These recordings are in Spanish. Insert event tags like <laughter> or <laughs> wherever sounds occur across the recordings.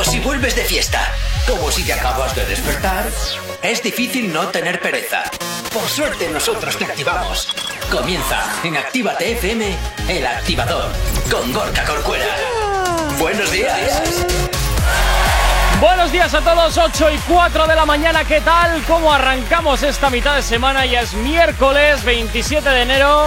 incluso si vuelves de fiesta, como si te acabas de despertar, es difícil no tener pereza. Por suerte nosotros te activamos. Comienza en Actívate FM, el activador, con Gorka Corcuera. Buenos días. Buenos días a todos, 8 y 4 de la mañana, ¿qué tal? ¿Cómo arrancamos esta mitad de semana? Ya es miércoles 27 de enero.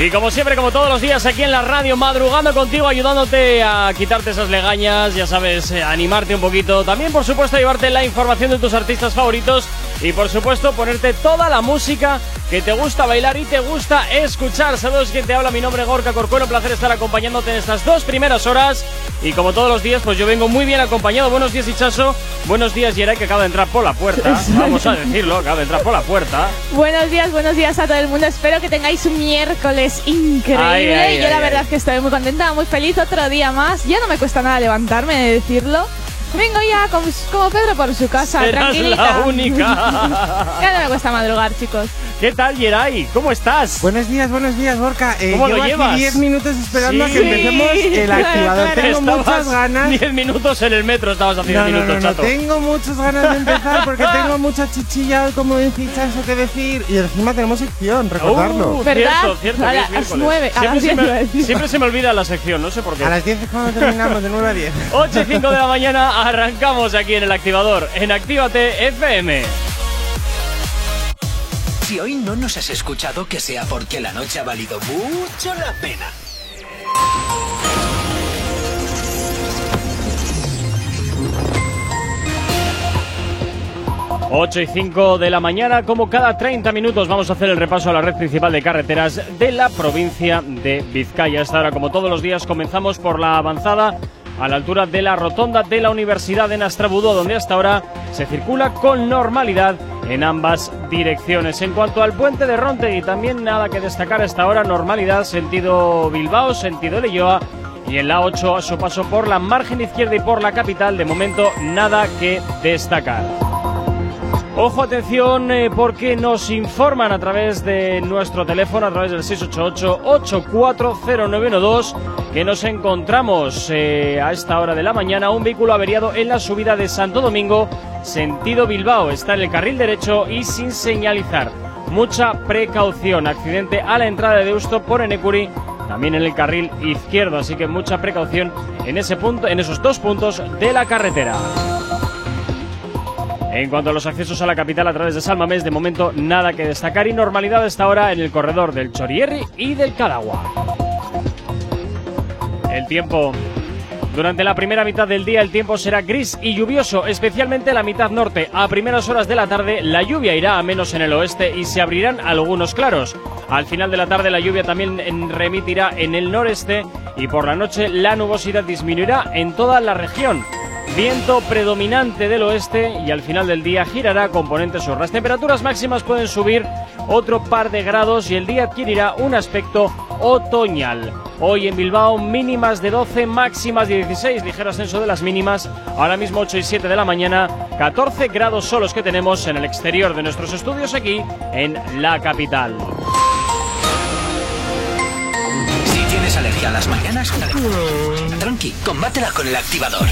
Y como siempre, como todos los días aquí en la radio, madrugando contigo, ayudándote a quitarte esas legañas, ya sabes, eh, animarte un poquito. También, por supuesto, llevarte la información de tus artistas favoritos y, por supuesto, ponerte toda la música que te gusta bailar y te gusta escuchar. Saludos, quien te habla, mi nombre es Gorka Corcuero, un placer estar acompañándote en estas dos primeras horas. Y como todos los días, pues yo vengo muy bien acompañado. Buenos días, Hichazo. Buenos días, Yeray, que acaba de entrar por la puerta. <laughs> Vamos a decirlo, acaba de entrar por la puerta. Buenos días, buenos días a todo el mundo. Espero que tengáis un miércoles increíble. Ay, ay, Yo la verdad es que estoy muy contenta, muy feliz. Otro día más. Ya no me cuesta nada levantarme de decirlo. Vengo ya como, como Pedro por su casa, Serás tranquilita. la única. <laughs> ya no me cuesta madrugar, chicos. ¿Qué tal, Yeray? ¿Cómo estás? Buenos días, buenos días, Gorka. Eh, ¿Cómo lo llevo llevas? aquí 10 minutos esperando Sí. a que empecemos <laughs> el Claro, activador. claro. Tengo muchas ganas. 10 minutos en el metro estabas haciendo No, no, minutos, no, no, chato. tengo muchas ganas de empezar porque <laughs> tengo mucha chichilla como decís, eso que decir. Y encima tenemos sección, recordarlo. Uh, ¿Verdad? Cierto, cierto, A que es las miércoles. nueve, a siempre, las se diez me, iba a decir. siempre se me olvida la sección, no sé por qué. A las 10 es cuando terminamos, de 9 a 10. 8 y 5 de la mañana arrancamos aquí en el activador, en Actívate FM. Si hoy no nos has escuchado, que sea porque la noche ha valido mucho la pena. 8 y 5 de la mañana, como cada 30 minutos vamos a hacer el repaso a la red principal de carreteras de la provincia de Vizcaya. Esta hora, como todos los días, comenzamos por la avanzada a la altura de la rotonda de la Universidad de Nastrabudo, donde hasta ahora se circula con normalidad en ambas direcciones. En cuanto al puente de Rontegui, también nada que destacar hasta ahora, normalidad sentido Bilbao, sentido Leyoa y en la 8 a su paso por la margen izquierda y por la capital, de momento nada que destacar. Ojo, atención, eh, porque nos informan a través de nuestro teléfono, a través del 688-840912, que nos encontramos eh, a esta hora de la mañana un vehículo averiado en la subida de Santo Domingo, sentido Bilbao. Está en el carril derecho y sin señalizar. Mucha precaución. Accidente a la entrada de Deusto por Enecuri, también en el carril izquierdo. Así que mucha precaución en ese punto, en esos dos puntos de la carretera. En cuanto a los accesos a la capital a través de Salmamés, de momento nada que destacar y normalidad hasta ahora en el corredor del Chorierri y del Cadagua. El tiempo. Durante la primera mitad del día el tiempo será gris y lluvioso, especialmente la mitad norte. A primeras horas de la tarde la lluvia irá a menos en el oeste y se abrirán algunos claros. Al final de la tarde la lluvia también remitirá en el noreste y por la noche la nubosidad disminuirá en toda la región. Viento predominante del oeste y al final del día girará componente sur. Las temperaturas máximas pueden subir otro par de grados y el día adquirirá un aspecto otoñal. Hoy en Bilbao mínimas de 12, máximas de 16, ligero ascenso de las mínimas. Ahora mismo 8 y 7 de la mañana, 14 grados solos que tenemos en el exterior de nuestros estudios aquí en la capital. Si tienes alergia a las mañanas, tranqui, combátela con el activador.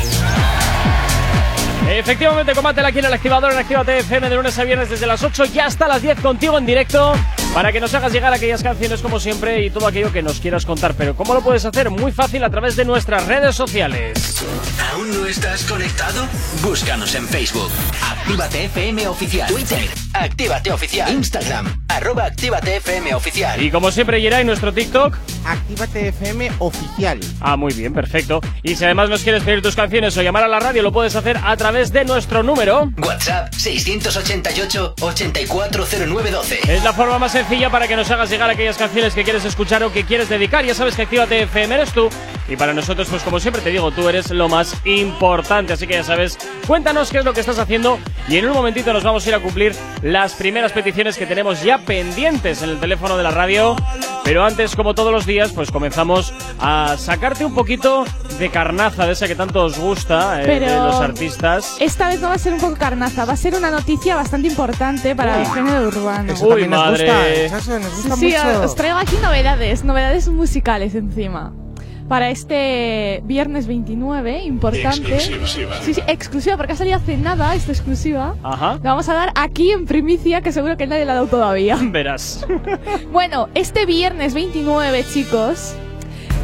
Efectivamente, combátela aquí en el activador en Actívate FM de lunes a viernes desde las 8 y hasta las 10 contigo en directo para que nos hagas llegar aquellas canciones como siempre y todo aquello que nos quieras contar. Pero ¿cómo lo puedes hacer? Muy fácil a través de nuestras redes sociales. ¿Aún no estás conectado? Búscanos en Facebook. Actívate FM Oficial. Twitter. Actívate Oficial. Instagram. Arroba Actívate FM Oficial. Y como siempre, Yeray, nuestro TikTok. Actívate FM oficial. Ah, muy bien, perfecto. Y si además nos quieres pedir tus canciones o llamar a la radio, lo puedes hacer a través de nuestro número. WhatsApp 688-840912. Es la forma más sencilla para que nos hagas llegar aquellas canciones que quieres escuchar o que quieres dedicar. Ya sabes que Actívate FM eres tú. Y para nosotros, pues como siempre te digo, tú eres lo más importante. Así que ya sabes, cuéntanos qué es lo que estás haciendo. Y en un momentito nos vamos a ir a cumplir las primeras peticiones que tenemos ya pendientes en el teléfono de la radio. Pero antes, como todos los días, pues comenzamos a sacarte un poquito de carnaza de esa que tanto os gusta, eh, Pero- de los artistas. Esta vez no va a ser un poco carnaza, va a ser una noticia bastante importante para el género urbano. Eso Uy, madre. nos gusta, Chacho, nos Sí, gusta sí, mucho. os traigo aquí novedades, novedades musicales encima. Para este viernes 29, importante. Sí, sí, exclusiva, porque ha salido hace nada esta exclusiva. Ajá. La vamos a dar aquí en primicia, que seguro que nadie la ha dado todavía. Verás. Bueno, este viernes 29, chicos,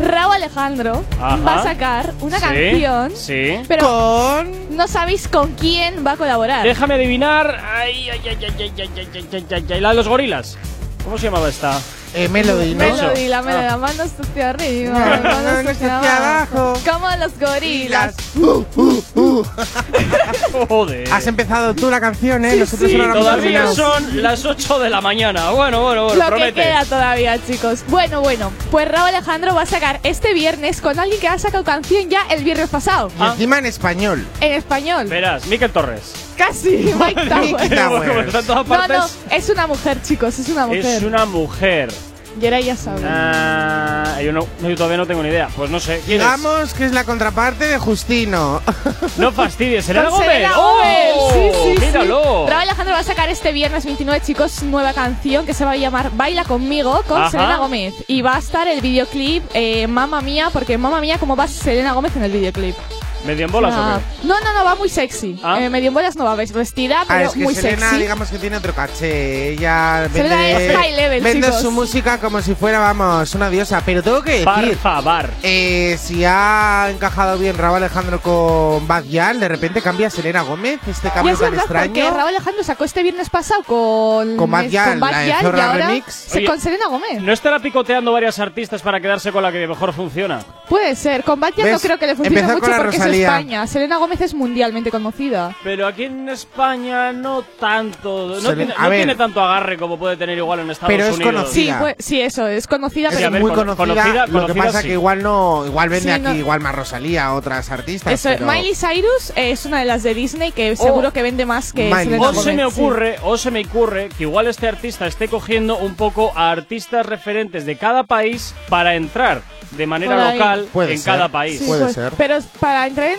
Raúl Alejandro Ajá. va a sacar una Sí, canción, Sí. pero Con... no sabéis con quién va a colaborar. Déjame adivinar. Ay, ay, ay, ay, ay, ay, ay, ay, ay, ay, ay, La de los gorilas. ¿Cómo se llamaba esta? Eh, Melody, ¿no? Melody, la Ah. manos hacia arriba, Manos manos hacia abajo, como los gorilas. Uh, uh, uh. <laughs> Joder. Has empezado tú la canción, ¿eh? Sí, Nosotros sí, solo la Todavía son las 8 de la mañana. Bueno, bueno, bueno, Lo que promete. queda todavía, chicos. Bueno, bueno, pues Raúl Alejandro va a sacar este viernes con alguien que ha sacado canción ya el viernes pasado, Y encima en español. en español. Verás, Miquel Torres. Casi, <laughs> Mike. Como No, partes. no, es una mujer, chicos, es una mujer. Es una mujer. Y ahora ya saben. Ah, yo, no, yo todavía no tengo ni idea. Pues no sé. ¿Quién es? Digamos que es la contraparte de Justino. <laughs> No fastidies, Selena Con Gómez. ¡Oh! Gómez, sí, sí, sí. Míralo. Raúl Alejandro va a sacar este viernes 29, chicos, nueva canción que se va a llamar Baila conmigo con Ajá. Selena Gómez. Y va a estar el videoclip eh, Mamma Mía, porque Mamma Mía, ¿cómo va Selena Gómez en el videoclip? ¿Medio en bolas Ah, o qué? no, no, no, va muy sexy. Ah. Eh, medio en bolas no va, ves, vestida, Ah, pero es que muy Selena, sexy. digamos que tiene otro caché. Ella Selena vende, es high level, vende chicos. su música como si fuera, vamos, una diosa. Pero tengo que Por decir, favor. eh, si ha encajado bien Raúl Alejandro con Bad Gyal, de repente cambia a Selena Gómez, este cambio es tan verdad, porque extraño. Raúl Alejandro sacó este viernes pasado con, Con Bad es- Gyal, con Bad la y ahora Remix. se- Oye, con Selena Gómez. ¿No estará picoteando varias artistas para quedarse con la que mejor funciona? Puede ser. Con Bad Gyal no creo que le funcione Empezó mucho porque Es España. Selena Gómez es mundialmente conocida. Pero aquí en España no tanto. No, Selena- tiene, no ver. tiene tanto agarre como puede tener igual en Estados Pero es Unidos. conocida. Sí, Mira. pues, sí, eso, es conocida, Es Sí, pero muy con- conocida, conocida- lo que conocida pasa sí. que igual no, igual vende Sí, aquí no. igual más Rosalía, otras artistas. eso, pero- Miley Cyrus es una de las de Disney que seguro que vende más que Miley. Selena O Gómez. se me sí. ocurre, o se me ocurre que igual este artista esté cogiendo un poco a artistas referentes de cada país para entrar de manera local Puede en ser. cada país. Sí, Puede pues, ser. Pero para entrar en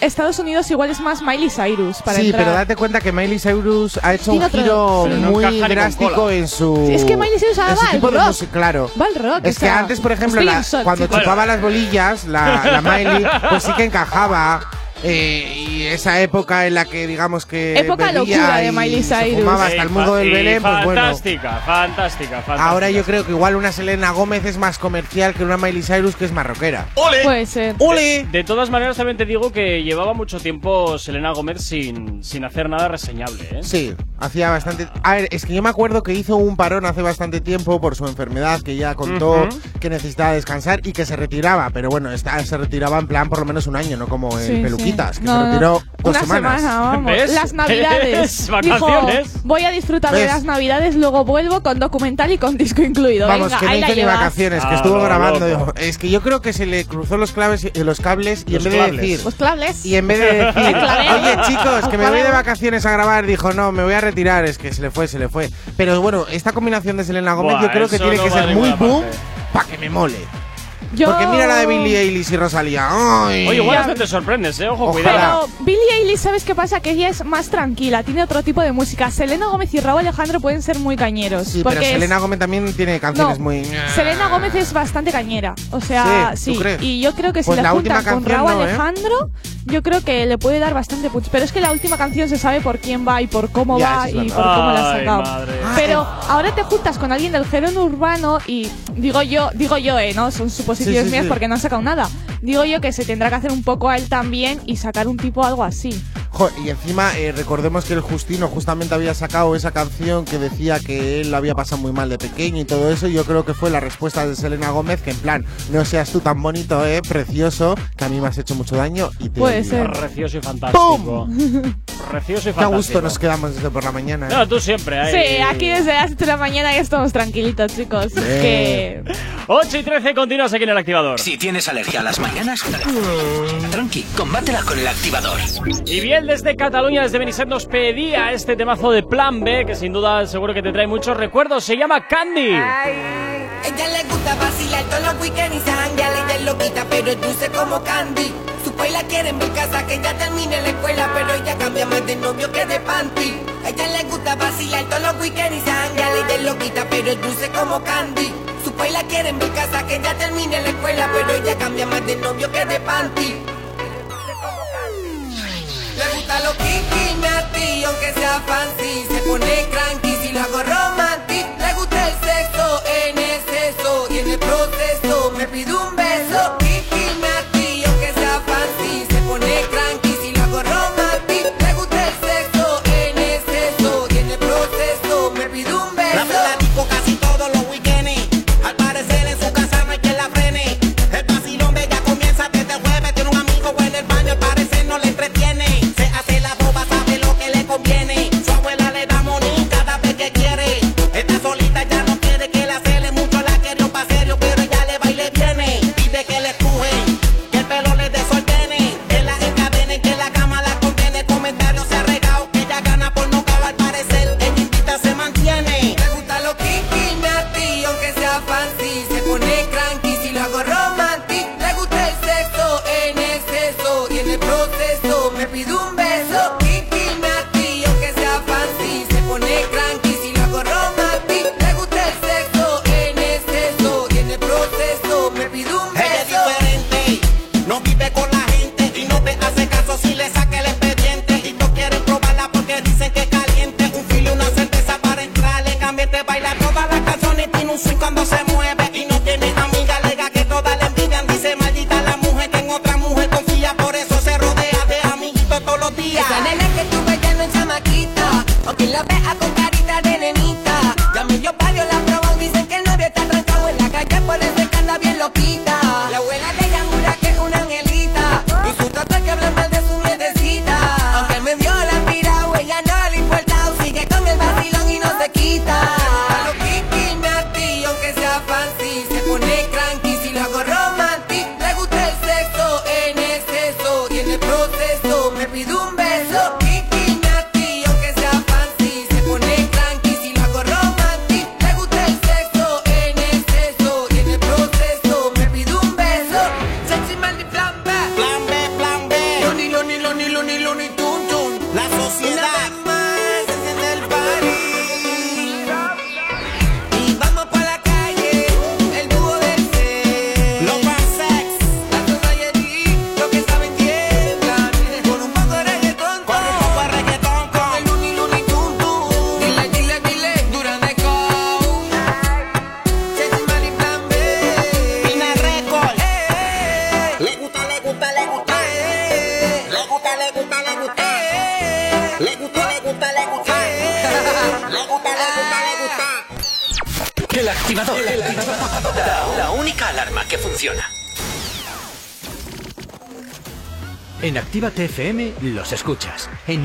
Estados Unidos igual es más Miley Cyrus. Para sí, entrar. pero date cuenta que Miley Cyrus ha hecho un otro- giro sí. Pero no muy drástico en su. Sí, es que Miley Cyrus ahora va al rock. música, claro. Va al rock. Es o que antes, por ejemplo, la- cuando chupaba las bolillas, la, la Miley, pues sí que encajaba. Eh, y esa época en la que, digamos que. Época locura de y Miley se Cyrus. fumaba hasta el mundo del y Belén, pues bueno. Fantástica, fantástica, fantástica. Ahora yo creo que igual una Selena Gómez es más comercial que una Miley Cyrus que es más rockera. Puede ser. ¡Ole! De todas maneras, también te digo que llevaba mucho tiempo Selena Gómez sin, sin hacer nada reseñable, ¿eh? Sí, hacía bastante. A ver, es que yo me acuerdo que hizo un parón hace bastante tiempo por su enfermedad, que ya contó que necesitaba descansar y que se retiraba. Pero bueno, esta, se retiraba en plan por lo menos un año, no como Sí, el Que No, se retiró no. dos Una semanas. semana, vamos. ¿Ves? Las navidades. Es vacaciones. Dijo, voy a disfrutar de las navidades, luego vuelvo con documental y con disco incluido. Vamos, Venga, que no hizo ni vacaciones, que A estuvo grabando. loco. Es que yo creo que se le cruzó los claves y los cables y Los en vez clables. de decir. Pues claves. Y en vez de <laughs> decir, oye chicos, que me voy de vacaciones a grabar, dijo, no, me voy a retirar, es que se le fue, se le fue. Pero bueno, esta combinación de Selena Gómez Buah, yo creo que tiene no que ser muy boom para que me mole. Yo- Porque mira la de Billie Eilish y Rosalía. ¡Ay! Oye, igual hasta te sorprendes, ¿eh? Ojo, Ojalá. cuidado. Pero Billie Eilish, ¿sabes qué pasa? Que ella es más tranquila, tiene otro tipo de música. Selena Gómez y Raúl Alejandro pueden ser muy cañeros. Sí, porque pero es- Selena Gómez también tiene canciones No, muy. Selena Gómez es bastante cañera. O sea, Sí, sí. ¿tú crees? Y yo creo que si Pues la última con Raúl no, ¿eh? Alejandro, yo creo que le puede dar bastante punch. Pero es que la última canción se sabe por quién va y por cómo Ya, va es y verdad. por cómo la ha sacado. madre. Pero ahora te juntas con alguien del género urbano y digo yo, digo yo, eh, ¿no? Son suposiciones Sí, sí, mías sí. porque no han sacado nada. Digo yo que se tendrá que hacer un poco a él también y sacar un tipo algo así. Y encima, eh, recordemos que el Justino justamente había sacado esa canción que decía que él lo había pasado muy mal de pequeño y todo eso. Y yo creo que fue la respuesta de Selena Gómez, que en plan, no seas tú tan bonito, eh, precioso, que a mí me has hecho mucho daño y te Puede odio". ser. Precioso y fantástico. <laughs> Precioso y Qué a fantástico. gusto nos quedamos desde por la mañana. ¿eh? No, tú siempre. ahí. Sí, aquí desde las 8 de la mañana ya estamos tranquilitos, chicos. Que 8 y 13, continúas aquí en el activador. Si tienes alergia a las mañanas, tranqui, combátela con el activador. Y bien, desde Cataluña, desde Benicet, nos pedía este temazo de Plan B, que sin duda seguro que te trae muchos recuerdos. Se llama Candy. Ay. Ella le gusta vacilar todos los weekends y se jangueala. Ella es loquita, pero es dulce como Candy. Su la quieren ver casa, que ya termine la escuela, pero ella cambia más de novio que de panty. Ella le gusta vacilar todos los weekends y se jangueala. Ella es loquita, pero es dulce como Candy. Su la quieren ver casa, que ya termine la escuela, pero ella cambia más de novio que de panty. Dulce como. Le gusta lo kinky nasty, aunque sea fancy. Se pone cranky si lo hago romantic. Le gusta el sexo en exceso y en el proceso me pide un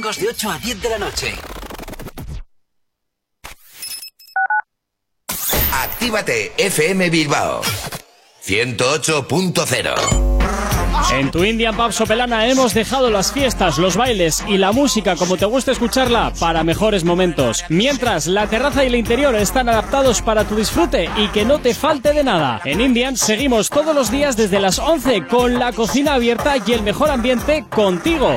de 8 a 10 de la noche. Actívate FM Bilbao 108.0. En tu Indian Pub Sopelana hemos dejado las fiestas, los bailes y la música como te gusta escucharla para mejores momentos. Mientras, la terraza y el interior están adaptados para tu disfrute y que no te falte de nada. En Indian seguimos todos los días desde las 11 con la cocina abierta y el mejor ambiente contigo.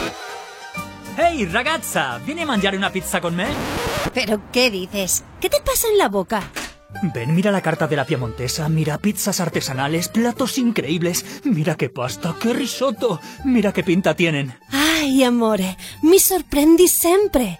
Ehi ragazza, vieni a mangiare una pizza con me? ¿Pero qué dices? ¿Qué te pasa en la boca? Ven, mira la carta de la Piemontesa, mira pizzas artesanales, platos increíbles, mira qué pasta, qué risotto, mira qué pinta tienen. Ay, amore, mi sorprendi sempre.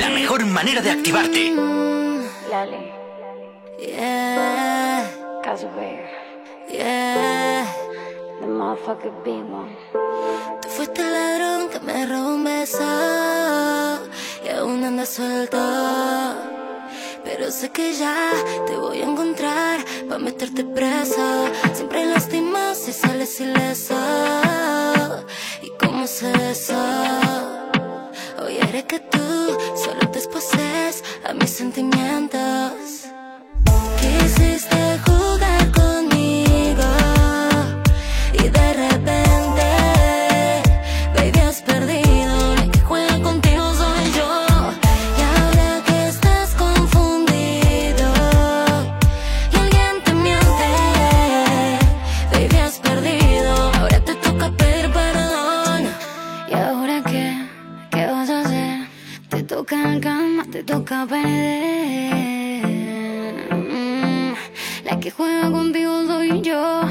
La mejor manera de activarte. Lale. Yeah. Caso Bear. Yeah. The motherfucker big one. Tú fuiste el ladrón que me robó un beso y aún andas suelto. Pero sé que ya te voy a encontrar para meterte preso. Siempre lastimas si sales ileso. ¿Y cómo sé eso? Haré que tú solo te exposes a mis sentimientos. La que juega contigo soy yo.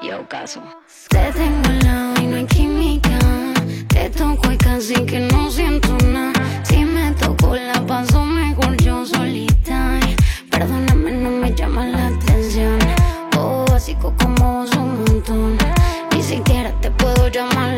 Yo caso. Te tengo al lado y no hay química. Te toco y casi que no siento nada. Si me toco la paso mejor yo solita. Perdóname, no me llama la atención. Oh, básico como vos un montón. Ni siquiera te puedo llamar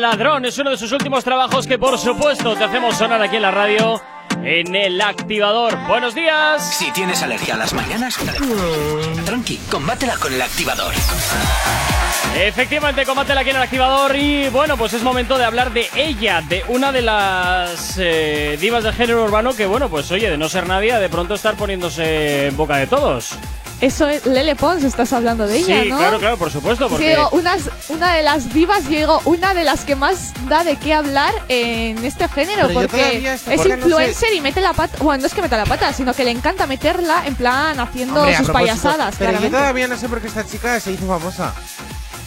Ladrón, es uno de sus últimos trabajos que por supuesto te hacemos sonar aquí en la radio en el activador. Buenos días. Si tienes alergia a las mañanas, tranqui, combátela con el activador. Efectivamente, combátela aquí en el activador y bueno, pues es momento de hablar de ella, de una de las eh, divas del género urbano que bueno, pues oye, de no ser nadie, de pronto estar poniéndose en boca de todos. Eso es Lele Pons, estás hablando de ella, sí, ¿no? claro, claro, por supuesto, Es que porque unas- una de las divas, yo digo, una de las que más da de qué hablar en este género, Pero porque es chica no sé- influencer y mete la pata, bueno, no es que meta la pata, sino que le encanta meterla en plan haciendo Hombre, sus payasadas, Pero yo todavía no sé por qué esta chica se hizo famosa.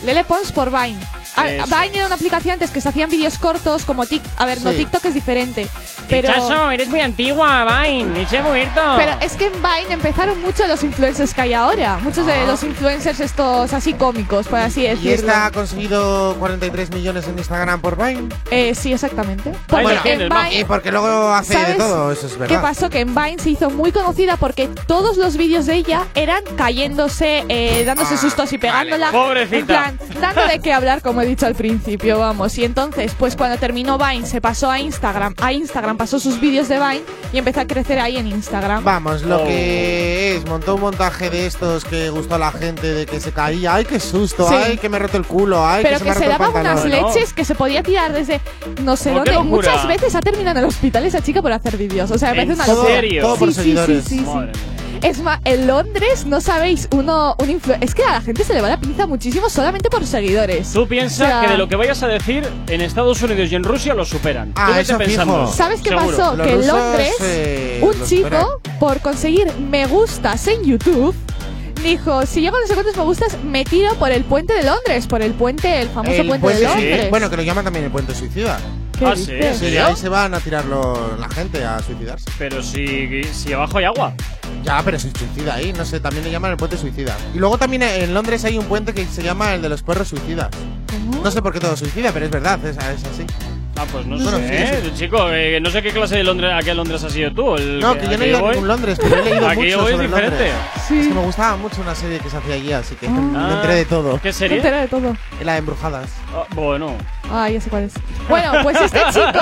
Lele Pons por Vine. Ah, Eso. Vine era una aplicación antes que se hacían vídeos cortos como TikTok. A ver, no, Sí. TikTok es diferente. Pero, Chaso, eres muy antigua, Vine, ese muerto. pero es que en Vine empezaron mucho los influencers que hay ahora. Muchos de los influencers estos así cómicos, por así Ah. Y decirlo. esta ha conseguido 43 millones en Instagram por Vine. Eh, sí, exactamente. Porque tienes, en. Vine Y porque luego hace de ¿Sabes todo, eso es verdad. ¿Qué pasó? Que en Vine se hizo muy conocida porque todos los vídeos de ella eran cayéndose, eh, dándose Ah, sustos y pegándola. Pobrecita. En plan, dando de qué hablar, como he dicho al principio, vamos. Y entonces, pues cuando terminó Vine, se pasó a Instagram. A Instagram pasó sus vídeos de Vine y empezó a crecer ahí en Instagram. Vamos, lo Oh. que es, montó un montaje de estos que gustó a la gente, de que se caía, ay, qué susto, Sí. ay, que me he roto el culo, ay, Pero que se que me se daba unas leches que se podía tirar desde no sé Oh, dónde. Muchas veces ha terminado en el hospital esa chica por hacer vídeos. O sea, me ¿En parece una Todo, serio? todo por Sí, sí, seguidores. sí, sí, sí. Es más, en Londres, no sabéis, uno, un influ- Es que a la gente se le va la pinza muchísimo solamente por seguidores. Tú piensas O sea- que de lo que vayas a decir en Estados Unidos y en Rusia lo superan. Ah, Tú eso pensando. fijo. ¿Sabes qué Seguro. pasó? Los que en rusos, Londres, eh, un chico, por conseguir me gustas en YouTube, dijo: Si llego a no sé cuántos me gustas, me tiro por el puente de Londres, por el puente, el famoso El puente, puente, de sí. Londres. Bueno, que lo llaman también el puente suicida. ¿Qué Ah, sí, dices? ¿en Sí, serio? ahí se van a tirarlo la gente a suicidarse. Pero si, si abajo hay agua. Ya, pero si suicida ahí, no sé, también le llaman el puente suicida. Y luego también en Londres hay un puente que se llama el de los perros suicidas. ¿Cómo? No sé por qué todo suicida, pero es verdad, es, es así. Ah, pues no Bueno, sé, sí, ¿eh? Chico, eh, no sé qué clase de Londres, a qué Londres has ido tú. El, No, que yo no he ido a ningún Londres, pero he leído <laughs> Aquí mucho voy es sobre diferente. Londres. Sí. Es que me gustaba mucho una serie que se hacía allí, así que Ah. me enteré de todo. ¿Qué Me serie? enteré de todo. La de embrujadas. Ah, bueno. Ah, ya sé cuál es. Bueno, pues este <laughs> chico,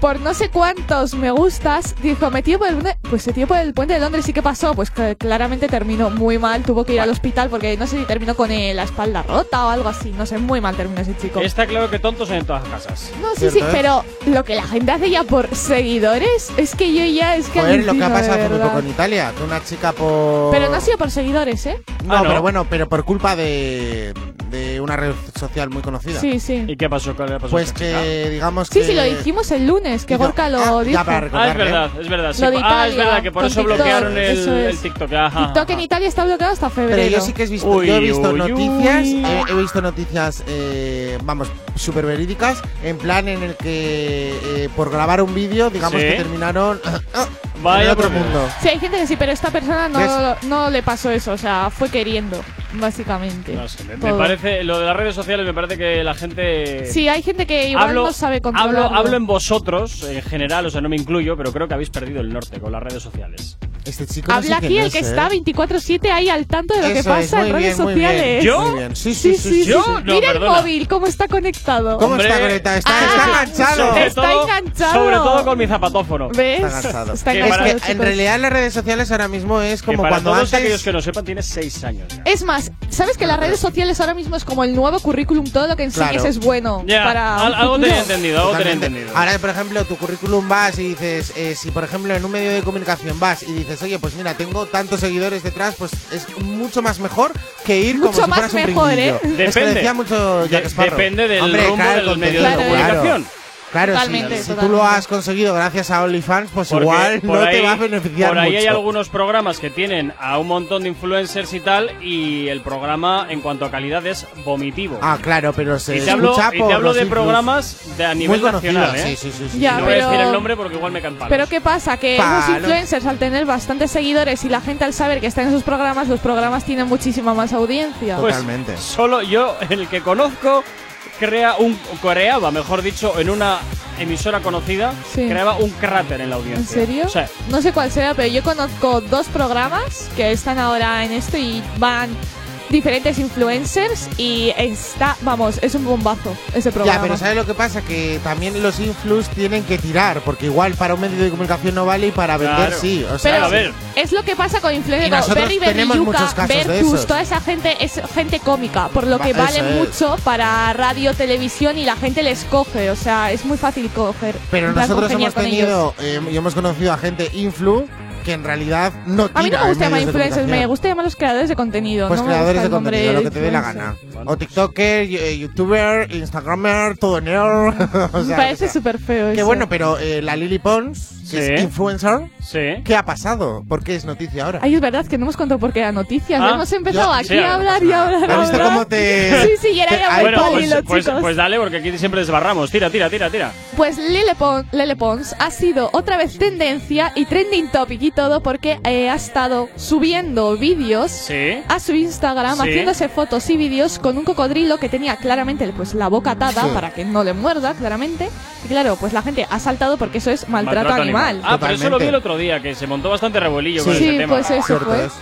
por no sé cuántos me gustas, dijo, me tío por el, puente- pues se tío por el puente de Londres. ¿Y qué pasó? Pues claramente terminó muy mal. Tuvo que ir al hospital porque no sé si terminó con eh, la espalda rota o algo así. No sé, muy mal terminó ese chico. Está claro que tontos en todas las casas. No, sí, sí, pero lo que la gente hace ya por seguidores es que yo ya es que Joder, lo que ha pasado hace muy verdad. poco en Italia, que una chica por... Pero no ha sido por seguidores, ¿eh? No, Ah, ¿no? pero bueno, pero por culpa de, de una red social muy conocida. Sí, sí. ¿Y qué pasó? ¿Qué le pasó Pues que, digamos Sí, que... sí, lo dijimos el lunes, que Hizo- Gorka lo Ah, ya dijo. para chica? Ah, es verdad, es verdad. sí. Lo de ah, es Italia, verdad que por eso TikTok, bloquearon el, eso es. el TikTok. Ajá, TikTok en. Italia está bloqueado hasta febrero. Pero yo sí que he visto, Uy, yo he visto uy, noticias, uy. He, he visto noticias, eh, vamos, súper verídicas, en plan en el que eh, por grabar un vídeo, digamos Sí. que terminaron <coughs> Vaya en otro mundo. Sí, hay gente que sí, pero esta persona no, no le pasó eso, o sea, fue queriendo, básicamente. No sé, me, me parece, lo de las redes sociales me parece que la gente... Sí, hay gente que igual hablo, no sabe controlarlo. hablo, hablo en vosotros, en general, o sea, no me incluyo, pero creo que habéis perdido el norte con las redes sociales. Este chico no Habla sé aquí el que ¿eh? está 24-7 ahí al tanto de lo que pasa en redes bien, bien. sociales. ¿Yo? Sí, sí, sí. sí, ¿Yo? sí. No, Mira perdona. el móvil, cómo está conectado. ¿Cómo Hombre. está conectado? Está, Ah, está enganchado. Sobre Está todo- enganchado. Sobre todo con mi zapatófono. ¿Ves? Está enganchado. Está Que Es enganchado, que en realidad las redes sociales ahora mismo es Que como para cuando todos antes... aquellos que no sepan, tienes 6 años. ya. Es más, ¿sabes que las redes sociales ahora mismo es como el nuevo currículum? Todo lo que enseñes Claro. es bueno Ya, para al- algo tenía entendido, algo tenía entendido. Ahora, por ejemplo, tu currículum vas y dices, eh, si por ejemplo en un medio de comunicación vas y dices, oye, pues mira, tengo tantos seguidores detrás, pues es mucho más mejor que ir como Mucho si más fueras un mejor. ¿eh? Es que Depende. decía mucho Jack Sparrow. depende del Hombre, rumbo claro, de los el medios de comunicación. Claro, si- Totalmente, si, tú totalmente. lo has conseguido gracias a OnlyFans, pues Porque igual no ahí- te va a beneficiar Por ahí mucho. hay algunos programas que tienen a un montón de influencers y tal, y el programa en cuanto a calidad es vomitivo. Ah, claro, pero se y te hablo, escucha y te hablo los de programas de a nivel nacional, ¿eh? sí, sí, sí, sí, Ya, no voy a decir pero- el nombre porque igual me caen palos. Pero ¿qué pasa? Que Palos. esos influencers al tener bastantes seguidores y la gente al saber que están en esos programas, los programas tienen muchísima más audiencia. Pues, Totalmente. Solo yo, el que conozco, crea un creaba, mejor dicho, en una emisora conocida, Sí. creaba un cráter en la audiencia. ¿En serio? Sea, No sé cuál sea, pero yo conozco dos programas que están ahora en esto y van diferentes influencers y está, vamos, es un bombazo ese programa. Ya, pero ¿sabes lo que pasa? Que también los influx tienen que tirar, porque igual para un medio de comunicación no vale y para vender Claro. sí. O sea, Pero a ver. es lo que pasa con Y influencers. nosotros Berry tenemos Berry muchos casos de Vertus, toda esa gente es gente cómica, por lo Va- que eso vale es. mucho para radio, televisión y la gente les coge. O sea, es muy fácil coger. Pero nosotros hemos tenido eh, y hemos conocido a gente influ que en realidad no tira A mí no me gusta llamar influencers, me gusta llamar los creadores de contenido. Pues no creadores de contenido, lo que te dé la gana. O TikToker, eh, YouTuber, Instagramer, todo nerd. <laughs> o Me sea, parece o sea, súper feo Que eso. bueno, pero eh, la Lily Pons, que Sí. es influencer, Sí. ¿qué ha pasado? ¿Por qué es noticia ahora? Ay, es verdad que no hemos contado por qué era noticias. Ah, hemos empezado yo- aquí sí, a hablar y a hablar. ¿Has visto hablar. cómo te- Sí, sí, y era ya Bueno, pues, los pues, chicos. pues dale, porque aquí siempre desbarramos. Tira, tira, tira, tira. Pues Lele, Pon- Lele Pons ha sido otra vez tendencia y trending topic y todo porque eh, ha estado subiendo vídeos Sí. a su Instagram, Sí. haciéndose fotos y vídeos con un cocodrilo que tenía claramente pues la boca atada Sí. para que no le muerda, claramente. Y claro, pues la gente ha saltado porque eso es maltrato, animal. Ah, pero eso lo vi el otro día, que se montó bastante revuelillo con Sí, ese tema. pues eso fue. es.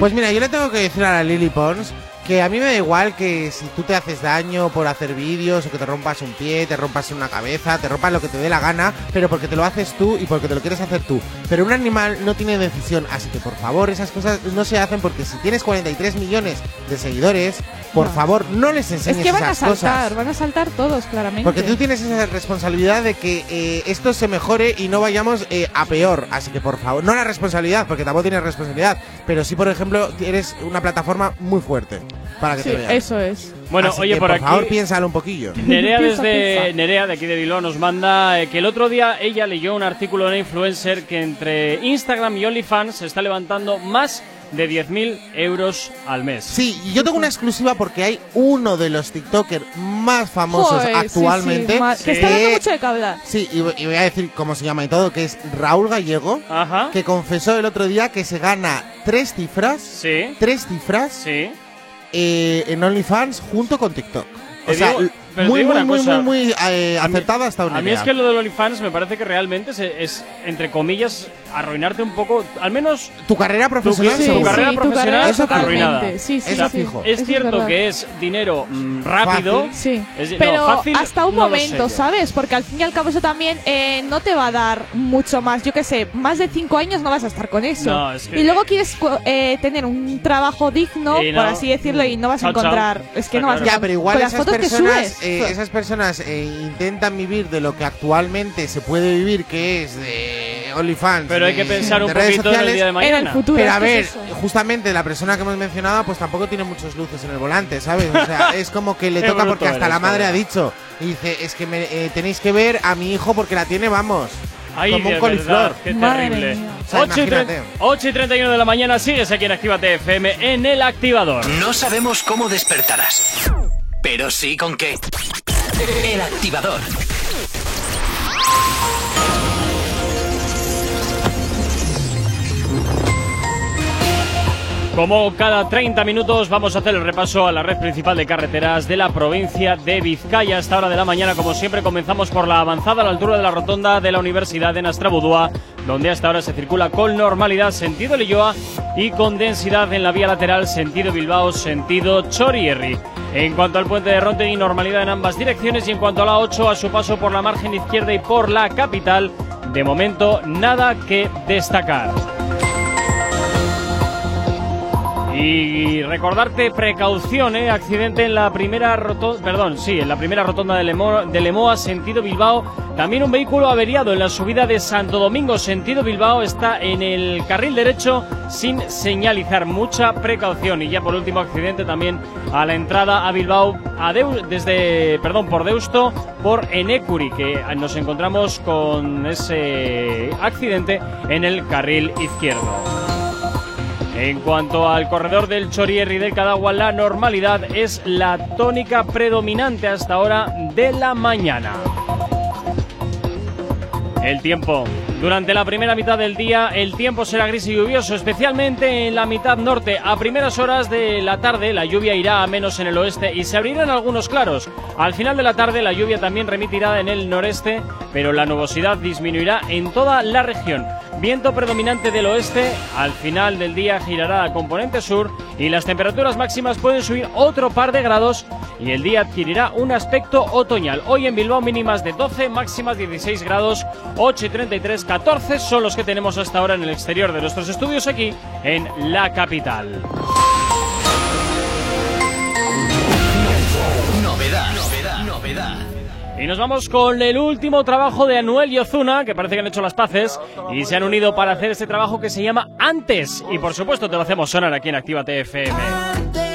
Pues mira, yo le tengo que decir a la Lily Pons que a mí me da igual que si tú te haces daño por hacer vídeos o que te rompas un pie, te rompas una cabeza, te rompas lo que te dé la gana, pero porque te lo haces tú y porque te lo quieres hacer tú. Pero un animal no tiene decisión, así que por favor esas cosas no se hacen porque si tienes 43 millones de seguidores, por No. favor no les Es enseñes que van a esas saltar, cosas. van a saltar todos, claramente. Porque tú tienes esa responsabilidad de que eh, esto se mejore y no vayamos eh, a peor. Así que por favor, no la responsabilidad, porque tampoco tienes responsabilidad, pero sí, por ejemplo, eres una plataforma muy fuerte para que Sí, te vean. eso es. Bueno, Así oye, que, por, por aquí. favor, piénsalo un poquillo. <laughs> Nerea Piensa, desde piensa. Nerea de aquí de Bilbao nos manda eh, que el otro día ella leyó un artículo de una influencer que entre Instagram y OnlyFans se está levantando más de 10.000 euros al mes. Sí, y yo tengo una exclusiva porque hay uno de los TikTokers más famosos Joder, actualmente. sí, que está dando mucho de que hablar. Sí, y, y voy a decir cómo se llama y todo, que es Raúl Gallego, Ajá. que confesó el otro día que se gana tres cifras, Sí. tres cifras Sí. Eh, en OnlyFans junto con TikTok. Te O sea, digo- pero muy, muy, muy, muy, muy, eh, A mí- acertada hasta una A mí es que lo de OnlyFans me parece que realmente se- es, entre comillas, arruinarte un poco, al menos Tu carrera profesional, tu, Sí, tu carrera sí, tu profesional carrera arruinada. Sí, sí, Eso sí. fijo. Es cierto que es dinero mm, rápido. Fácil. Sí, Es- no, pero fácil, hasta un no momento. ¿sabes? Porque al fin y al cabo eso también eh, no te va a dar mucho más. Yo qué sé, más de cinco años no vas a estar con eso. No, es que- Y luego quieres eh, tener un trabajo digno, por así decirlo, y no vas a encontrar. Es que no vas a claro. Ya, pero igual con las esas fotos que personas, subes. Eh, <laughs> esas personas eh, intentan vivir de lo que actualmente se puede vivir, que es de OnlyFans. Pero hay que pensar de un poquito en el sociales. día de en mañana. el futuro. Pero a ver, es justamente la persona que hemos mencionado, pues tampoco tiene muchos luces en el volante, ¿sabes? O sea, <laughs> es como que le toca porque hasta la madre ha dicho. Y dice, es que me, eh, tenéis que ver a mi hijo porque la tiene, vamos. Ay, como un coliflor. verdad, qué terrible. O sea, 8, y tre- imagínate. 8 y 31 de la mañana sigues aquí en Actívate FM en el activador. No sabemos cómo despertarás, pero sí con qué. El activador. Como cada 30 minutos vamos a hacer el repaso a la red principal de carreteras de la provincia de Vizcaya. A esta hora de la mañana, como siempre, comenzamos por la avanzada a la altura de la rotonda de la Universidad de Nastrabudúa, donde hasta ahora se circula con normalidad sentido Lilloa y con densidad en la vía lateral sentido Bilbao, sentido Chorierri. En cuanto al puente de Rontegui, normalidad en ambas direcciones y en cuanto a la 8, a su paso por la margen izquierda y por la capital, de momento nada que destacar. Y recordarte precaución, ¿eh? accidente en la primera rotonda, perdón, sí, en la primera rotonda de, Lemo- de Lemoa, sentido Bilbao. También un vehículo averiado en la subida de Santo Domingo, sentido Bilbao, está en el carril derecho sin señalizar. Mucha precaución. Y ya por último, accidente también a la entrada a Bilbao, a Deu- desde, perdón, por Deusto, por Enecuri, que nos encontramos con ese accidente en el carril izquierdo. En cuanto al corredor del Chorierri del Cadagua, la normalidad es la tónica predominante hasta ahora de la mañana. El tiempo. Durante la primera mitad del día el tiempo será gris y lluvioso, especialmente en la mitad norte. A primeras horas de la tarde la lluvia irá a menos en el oeste y se abrirán algunos claros. Al final de la tarde la lluvia también remitirá en el noreste, pero la nubosidad disminuirá en toda la región. Viento predominante del oeste, al final del día girará a componente sur y las temperaturas máximas pueden subir otro par de grados y el día adquirirá un aspecto otoñal. Hoy en Bilbao mínimas de 12, máximas 16 grados, 8 y 33, 14 son los que tenemos hasta ahora en el exterior de nuestros estudios aquí en la capital. Y nos vamos con el último trabajo de Anuel y Ozuna, que parece que han hecho las paces y se han unido para hacer este trabajo que se llama Antes. Y por supuesto te lo hacemos sonar aquí en Activa TFM.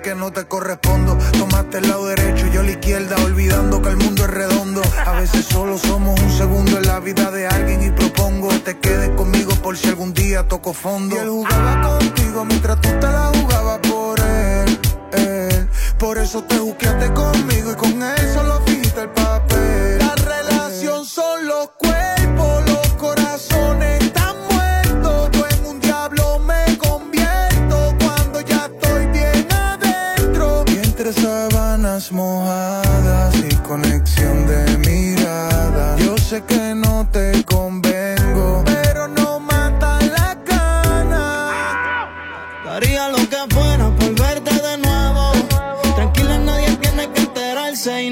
Que no te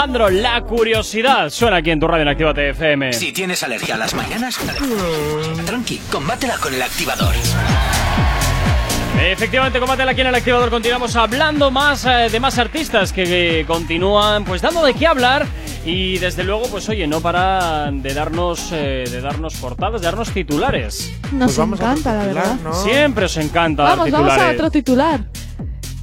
Alejandro. La curiosidad suena aquí en tu radio en Actívate FM. Si tienes alergia a las mañanas, tranqui, combátela con el activador. Efectivamente, combátela aquí en el activador. Continuamos hablando más eh, de más artistas que, que continúan pues dando de qué hablar. Y desde luego, pues oye, no paran de darnos, eh, de darnos portadas, de darnos titulares. Nos encanta, la verdad. Siempre os encanta dar Vamos, vamos a titulares. otro titular.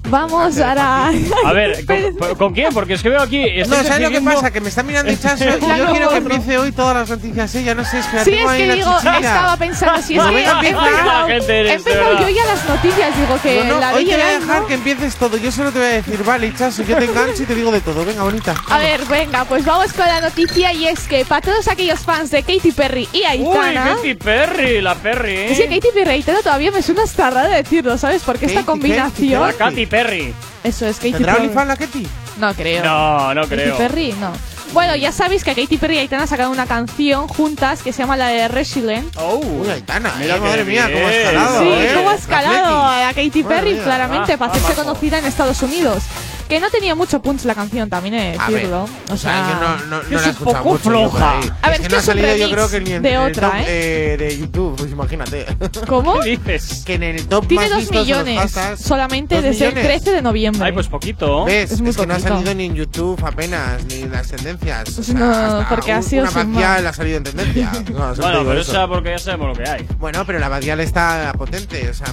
Vamos ahora. <laughs> A ver, ¿con, con quién? Porque es que veo aquí. No, ¿sabes lo que pasa? Que me está mirando Chaso y <laughs> yo quiero que empiece hoy todas las noticias ella. No sé, es que la Sí, tengo es ahí que digo, chichilla. estaba pensando, si es que he empieza. empezado, he yo ya las noticias, digo que No, no, la hoy te voy a dejar que empieces todo. Yo solo te voy a decir, vale, Chaso, yo te engancho y te digo de todo. Venga, bonita. A ver, venga, pues vamos con la noticia y es que para todos aquellos fans de Katy Perry y Uy, Aitana, Katy Perry, la Perry. ¿eh? es que Katy Perry y Aitana todavía me suena hasta raro decirlo, ¿sabes? Porque esta Katy, combinación, La Katy Perry. eso es Katy ¿Tendrá Perry. OnlyFans la Katy? No creo. No, no Katy creo. Perry, no. Bueno, ya sabéis que Katy Perry y Aitana sacaron una canción juntas que se llama la de Resilient. Oh. Uy, Aitana, Mira eh, madre mía, cómo ha escalado, Sí, ¿eh? cómo ha La escalado Katy. a Katy Perry, claramente, Ah, para hacerse conocida en Estados Unidos. Que no tenía mucho punch la canción, también he de A ver, decirlo. o sea, yo no, no, no es la he un escuchado poco mucho floja. A ver, es que que no ha salido yo creo que ni en de en el otra, top, ¿eh? eh, de YouTube, pues imagínate. ¿Cómo? <laughs> ¿Qué dices? que en el top Tiene más dos vistos de los millones podcasts- solamente ¿Dos desde millones? el 13 de noviembre. Ay, pues poquito. ¿Ves? Es muy que no ha salido ni en YouTube apenas, ni en las tendencias. O Pues sea, no, hasta porque ha sido Una más. ha salido en tendencia. <laughs> Bueno, pero eso. esa porque ya sabemos lo que hay. Bueno, pero la batial está potente. O sea,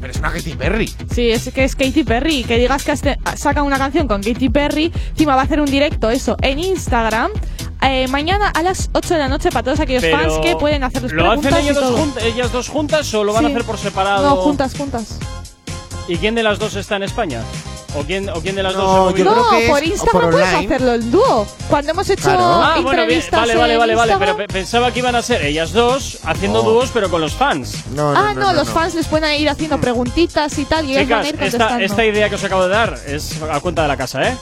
pero es una Katy Perry. Sí, es que es Katy Perry. Que digas que este- saca una canción con Katy Perry, encima va a hacer un directo, eso, en Instagram. eh, mañana a las 8 de la noche para todos aquellos Pero fans que pueden hacerles ¿Lo hacen preguntas ellas dos, todo. jun- ellas dos juntas o lo van a hacer por separado? No, juntas, juntas. ¿Y quién de las dos está en España? ¿O quién, o quién de las No, dos se ha movido? yo creo No, que por Instagram por puedes hacerlo en dúo. Cuando hemos hecho Claro. Ah, bueno, bien, entrevistas vale, vale, vale, vale. Pero pensaba que iban a ser ellas dos haciendo Oh. dúos, pero con los fans. No, no, Ah, no, no, no, los no. fans les pueden ir haciendo preguntitas y tal, y ellos van a Chicas, ir esta, contestando. esta idea que os acabo de dar es a cuenta de la casa, ¿eh?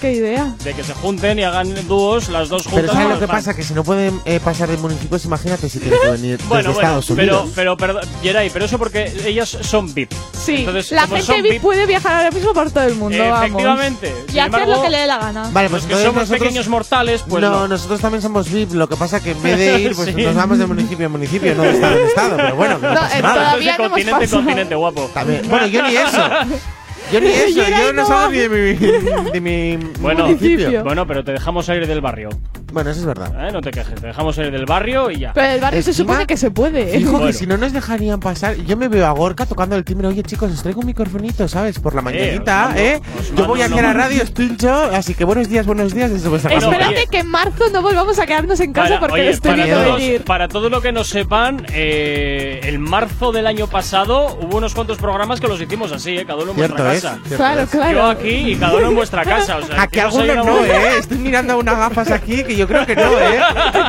¿Qué idea? De que se junten y hagan dúos las dos juntas. Pero ¿sabes lo que fans. pasa? Que si no pueden eh, pasar de municipios, imagínate si tienen que <laughs> venir Bueno, desde bueno, Estados pero, Unidos. pero, perdón, Geray, pero eso porque ellas son VIP. Sí, Entonces, la gente VIP puede viajar ahora mismo por todo el mundo, vamos. Efectivamente. Y Sin hacer lo que le dé la gana. Vale, pues los que entonces somos nosotros- pequeños mortales, pues no, no. nosotros también somos VIP. Lo que pasa que en vez de <laughs> ir, pues Sí. nos vamos de municipio en municipio, no de estado en estado. Pero bueno, que no, No, pasa eh, nada. todavía no hemos continente, pasado. continente, guapo. También- Bueno, yo ni eso. <laughs> Yo ni <laughs> eso. Yo no no salgo ni de mi, de mi Bueno, municipio. bueno, pero te dejamos salir del barrio. Bueno, eso es verdad. Eh, No te quejes, te dejamos salir del barrio y ya. Pero el barrio se supone que se puede. Fijo Bueno. que si no nos dejarían pasar, yo me veo a Gorka tocando el timbre, oye chicos, os traigo un microfonito, ¿sabes? Por la mañanita, mando- ¿eh? Yo voy aquí a la radio, estoy yo, así que buenos días, buenos días desde vuestra Eh, casa. Espérate que en marzo no volvamos a quedarnos en casa Para, porque oye, estoy para viendo todos, venir. para todo lo que no sepan, eh, el marzo del año pasado hubo unos cuantos programas que los hicimos así, ¿eh? cada uno en Cierto vuestra es, casa. Claro, es. claro. Yo aquí y cada uno en vuestra casa. O sea, A que que no se algunos no, ¿eh? Estoy mirando unas gafas aquí que yo creo que no, ¿eh?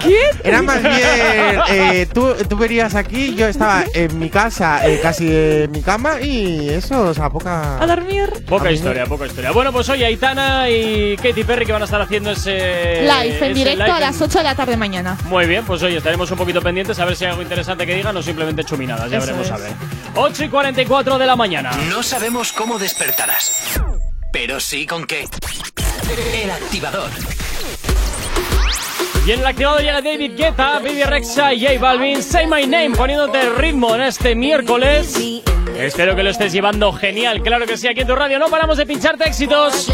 ¿Quién? Era más bien, eh, tú, tú verías aquí, yo estaba en mi casa, eh, casi en mi cama y eso, o sea, poca... A dormir. Poca A historia, poca historia. Bueno, pues hoy Aitana y Katy Perry que van a estar haciendo ese Live, en ese directo live a las 8 de la tarde mañana. Muy bien, pues hoy estaremos un poquito pendientes a ver si hay algo interesante que digan o simplemente chuminadas. Ya Eso veremos es. a ver. 8 y 44 de la mañana. No sabemos cómo despertarás, pero sí con qué. El activador. En el activador llega David Guetta, Baby Rexa y J Balvin. Say My Name, poniéndote ritmo en este miércoles. Espero que lo estés llevando genial. Claro que sí, aquí en tu radio no paramos de pincharte éxitos.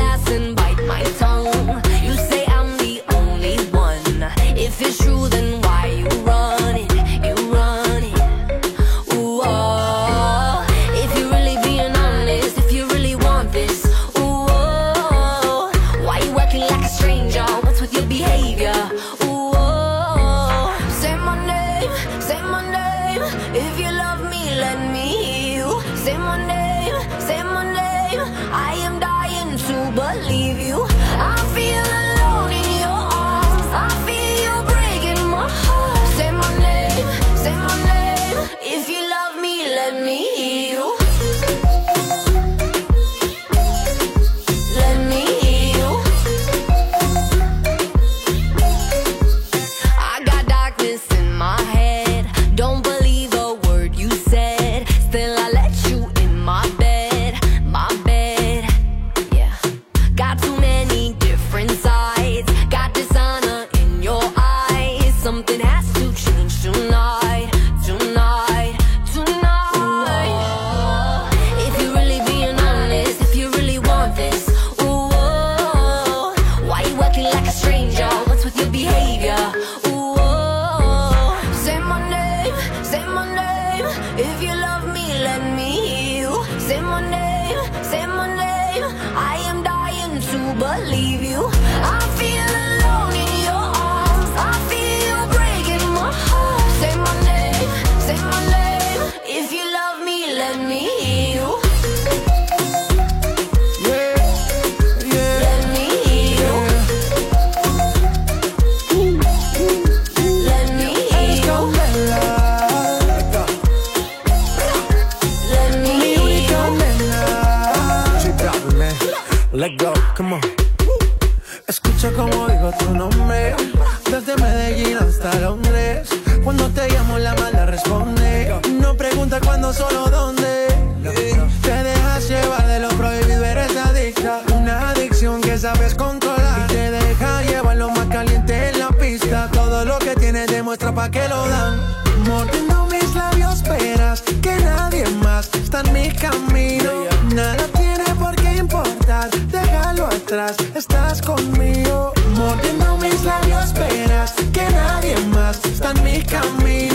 Conmigo. Mordiendo mis labios, verás que nadie más está en mi camino.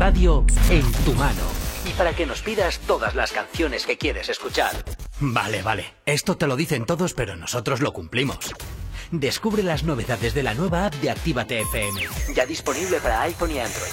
radio en tu mano. Y para que nos pidas todas las canciones que quieres escuchar. Vale, vale. Esto te lo dicen todos, pero nosotros lo cumplimos. Descubre las novedades de la nueva app de Actívate FM. Ya disponible para iPhone y Android.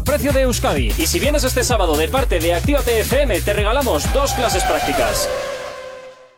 precio de Euskadi. Y si vienes este sábado de parte de Actívate FM, te regalamos dos clases prácticas.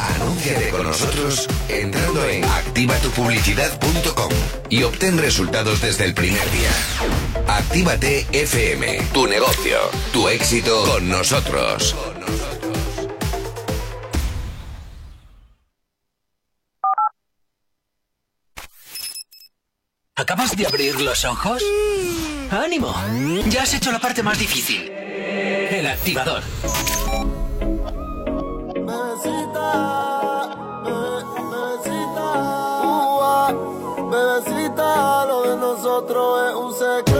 Anúnciate con nosotros entrando en activatupublicidad.com y obtén resultados desde el primer día. Actívate FM, tu negocio, tu éxito con nosotros. ¿Acabas de abrir los ojos? ¡Ánimo! Ya has hecho la parte más difícil. El activador. Bebecita, lo de nosotros es un secreto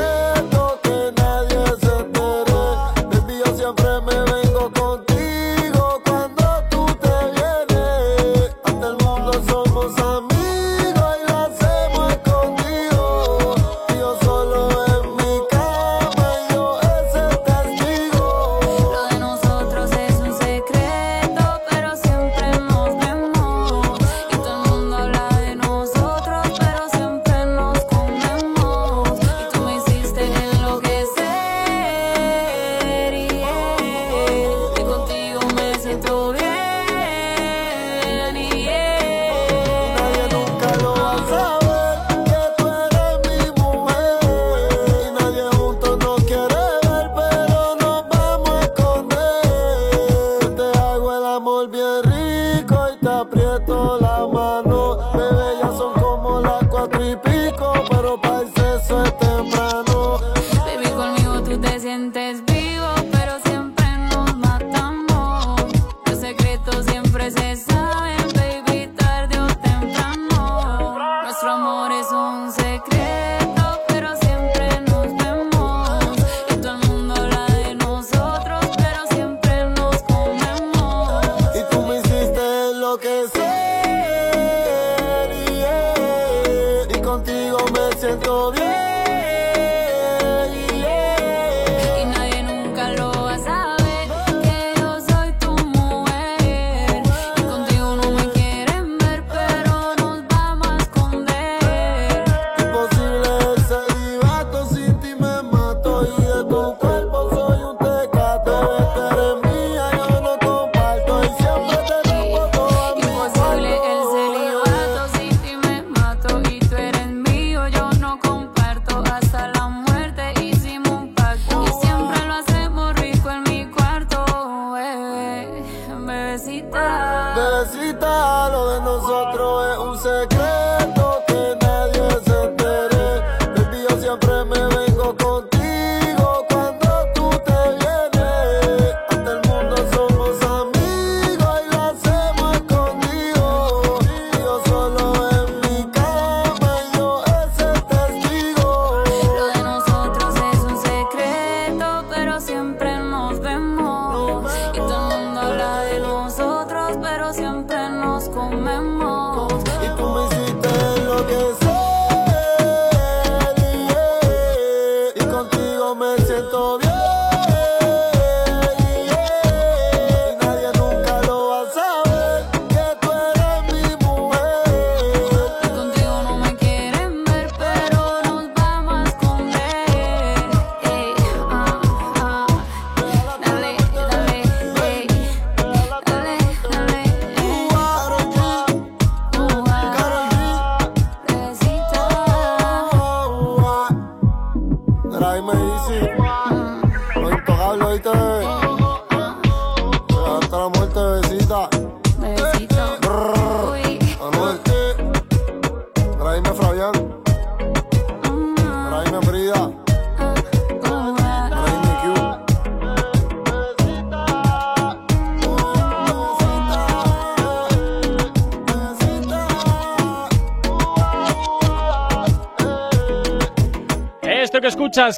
siempre nos comemos.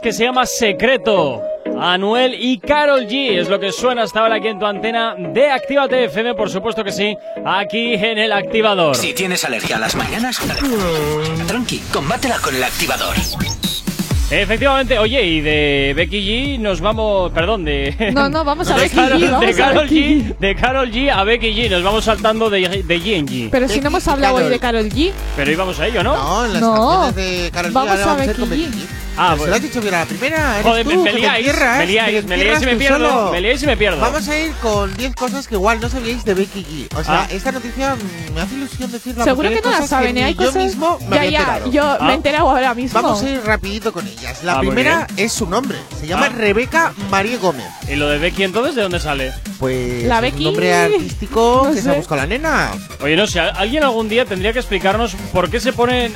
Que se llama Secreto. Anuel y Carol G es lo que suena hasta ahora aquí en tu antena de Actívate FM, por supuesto que sí, aquí en el activador. Si tienes alergia a las mañanas, tranqui, combátela con el activador. Efectivamente, oye, y de Becky G nos vamos, perdón, de No, no, vamos a Becky Karol- G, vamos <laughs> de Becky G, de Karol G a Becky G, nos vamos saltando de, de G en G. Pero si no hemos hablado hoy de Carol G. Pero íbamos a ello, ¿no? No, en las No. canciones de Karol G Vamos ahora a vamos a ir Becky con Becky G. G. Ah, Pero se lo has dicho bien a la primera. eres Joder, tú, me- me liáis, encierras, me liáis, me liáis y me pierdo, solo. me liáis y me pierdo. Vamos a ir con 10 cosas que igual no sabíais de Becky G. O sea, Ah. esta noticia me hace ilusión decirla. Seguro que no la saben, ¿eh? Hay yo cosas. mismo me ya, ya, yo Ah. me he enterado ahora mismo. Vamos a ir rapidito con ellas. La Ah, primera es su nombre. Se llama Ah. Rebeca María Gómez. ¿Y lo de Becky entonces de dónde sale? Pues La es Becky- un nombre artístico no que se sé. ha buscado la nena. Oye, no sé, alguien algún día tendría que explicarnos por qué se pone eh,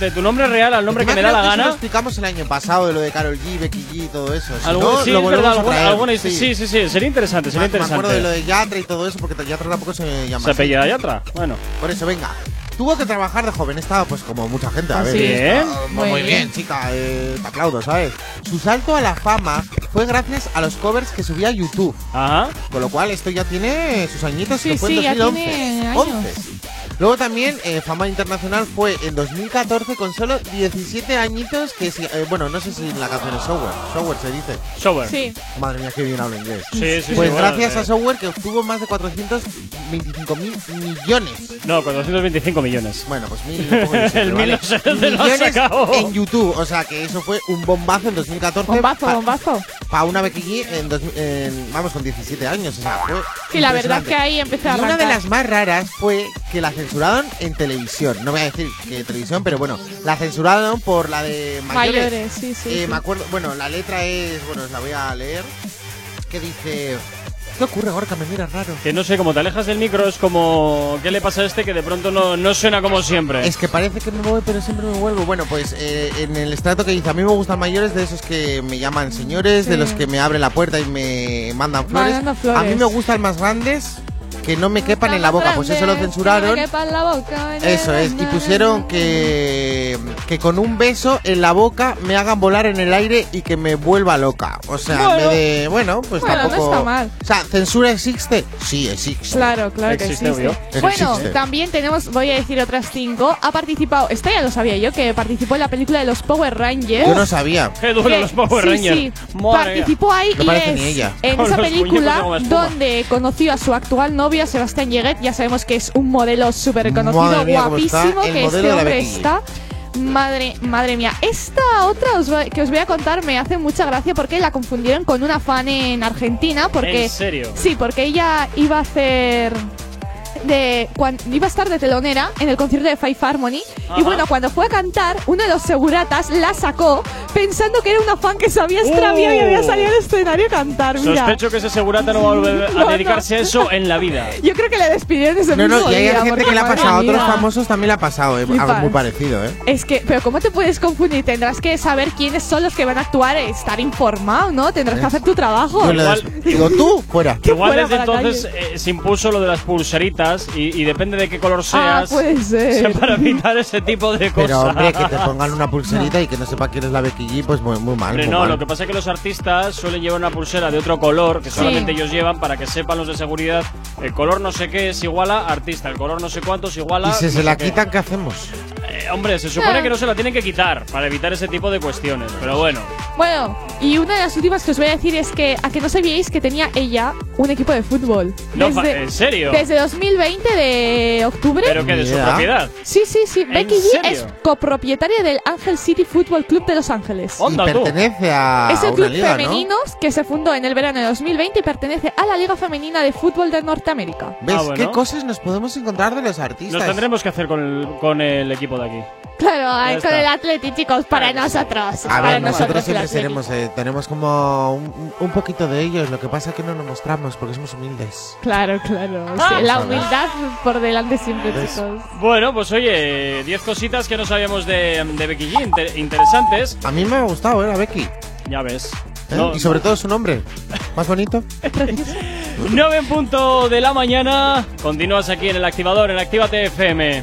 de tu nombre real al nombre que me da la eso Lo gana. explicamos el año pasado de lo de Carol G, Becky G y todo eso. Si Algún- no, sí, lo es volvemos verdad, a alguna, traer. alguna- sí. sí, sí, sería interesante, sería Me- Me acuerdo de lo de Yatra y todo eso, porque Yatra tampoco se llama ¿Se así. apellida Yatra? Bueno. Por eso, venga. Tuvo que trabajar de joven, estaba pues como mucha gente. A Ah, ver, sí, está- ¿eh? Muy, Muy bien, bien. chica, eh, te aplaudo, ¿sabes? Su salto a la fama fue gracias a los covers que subía a YouTube. Ajá. Con lo cual, esto ya tiene sus añitos, Sí, que fue en sí, ya 2011. tiene años. 11. Luego también, eh, fama internacional fue en 2014 con solo 17 añitos, que si- eh, bueno, no sé si la canción es Software, Software se dice. Software. Sí. Madre mía, qué bien hablo inglés. Sí, sí, sí, Pues bueno, gracias eh. a Software que obtuvo más de 425 mil millones. No, 425 millones. Bueno, pues mil, <laughs> El mil ¿vale? lo has Millones sacado. en YouTube. O sea que eso fue un bombazo en 2014. Bombazo, pa- bombazo. Para una Becky en, dos- en- vamos, con 17 años. O sea, fue Sí, la verdad que ahí empecé a Y una de las más raras fue que la censuraron en televisión. No voy a decir que televisión, pero bueno, la censuraron por la de mayores. Mayores, sí, sí, Eh, sí. Me acuerdo, bueno, la letra es, bueno, os la voy a leer. Que dice. ¿Qué ocurre, Gorka? Me miras raro. Que no sé, como te alejas del micro, es como. ¿Qué le pasa a este que de pronto no, no suena como siempre? Es que parece que me voy, pero siempre me vuelvo. Bueno, pues eh, en el estrato que dice, a mí me gustan mayores de esos que me llaman señores, de Sí. los que me abren la puerta y me mandan flores. Mandando flores. A mí me gustan más grandes que no me quepan en la boca. Pues eso lo censuraron. que me la boca, Eso es, y pusieron que, que con un beso en la boca me hagan volar en el aire y que me vuelva loca. O sea, en Bueno. vez de. Bueno, pues Bueno, no tampoco. está mal. O sea, ¿censura existe? Sí, existe. Claro, claro que Existe, obvio. Bueno, Existe. también tenemos, voy a decir otras cinco. Ha participado, esta ya lo sabía yo, que participó en la película de los Power Rangers. Yo no sabía. Qué duro Que- los Power sí, Rangers. sí, Madre participó ahí No y es ni ella. en Con esa película donde conoció a su actual Sebastián Yeguet. Ya sabemos que es un modelo súper conocido, mía, guapísimo, que este hombre está. Madre, madre mía, esta otra os que os voy a contar me hace mucha gracia porque la confundieron con una fan en Argentina porque ¿En serio? Sí, porque ella iba a hacer de cuando iba a estar de telonera en el concierto de Five Harmony. Ajá. Y bueno, cuando fue a cantar, uno de los seguratas la sacó pensando que era una fan que se había extraviado y había salido al escenario a cantar. Mira. Sospecho que ese segurata no va a volver a <laughs> No, no. dedicarse a eso en la vida. Yo creo que le despidieron ese No, mismo no, y hay día, gente que le ha pasado, a otros famosos también le ha pasado, eh, algo muy parecido, ¿eh? Es que, pero ¿cómo te puedes confundir? Tendrás que saber quiénes son los que van a actuar, eh, estar informado, ¿no? Tendrás que hacer tu trabajo. Yo le des- digo, tú, fuera. Igual fuera desde entonces eh, se impuso lo de las pulseritas y, y depende de qué color Ah, seas. puede <laughs> ser. Para evitar ese tipo de cosas. Pero hombre, que te pongan una pulserita y que no sepa <laughs> quién es la Becky G, pues muy, muy mal. Hombre, muy no, mal. lo que pasa es que los artistas suelen llevar una pulsera de otro color que Sí. solamente ellos llevan para que sepan los de seguridad. El color no sé qué es igual a artista, el color no sé cuánto es igual a. Y si no se la qué. quitan, ¿qué hacemos? Eh, hombre, se supone Ah. que no se la tienen que quitar para evitar ese tipo de cuestiones. Pero bueno, Bueno, y una de las últimas que os voy a decir es que a que no sabíais que tenía ella un equipo de fútbol. No ¿en serio? Desde 2020 de octubre. pero que de su idea. propiedad. Sí, sí, sí. Becky G serio? es copropietaria del Angel City Football Club de Los Ángeles. Y pertenece a es el una club liga, ¿no? femenino que se fundó en el verano de 2020 y pertenece a la Liga Femenina de Fútbol de Norteamérica. ¿Ves Ah, bueno. qué cosas nos podemos encontrar de los artistas? Nos tendremos que hacer con el, con el equipo de aquí. Claro, ahí con el Atleti, chicos, para nosotros. A para ver, nosotros siempre seremos, eh, tenemos como un, un poquito de ellos, lo que pasa es que no nos mostramos porque somos humildes. Claro, claro. Ah. sí, la humildad por delante siempre, ¿Ves? chicos. Bueno, pues oye, 10 cositas que no sabíamos de, de Becky G, inter- interesantes. A mí me ha gustado, ¿eh? La Becky. Ya ves. ¿eh? No- Y sobre todo su nombre. Más bonito. <laughs> 9 en punto de la mañana. Continúas aquí en el activador, en Actívate FM.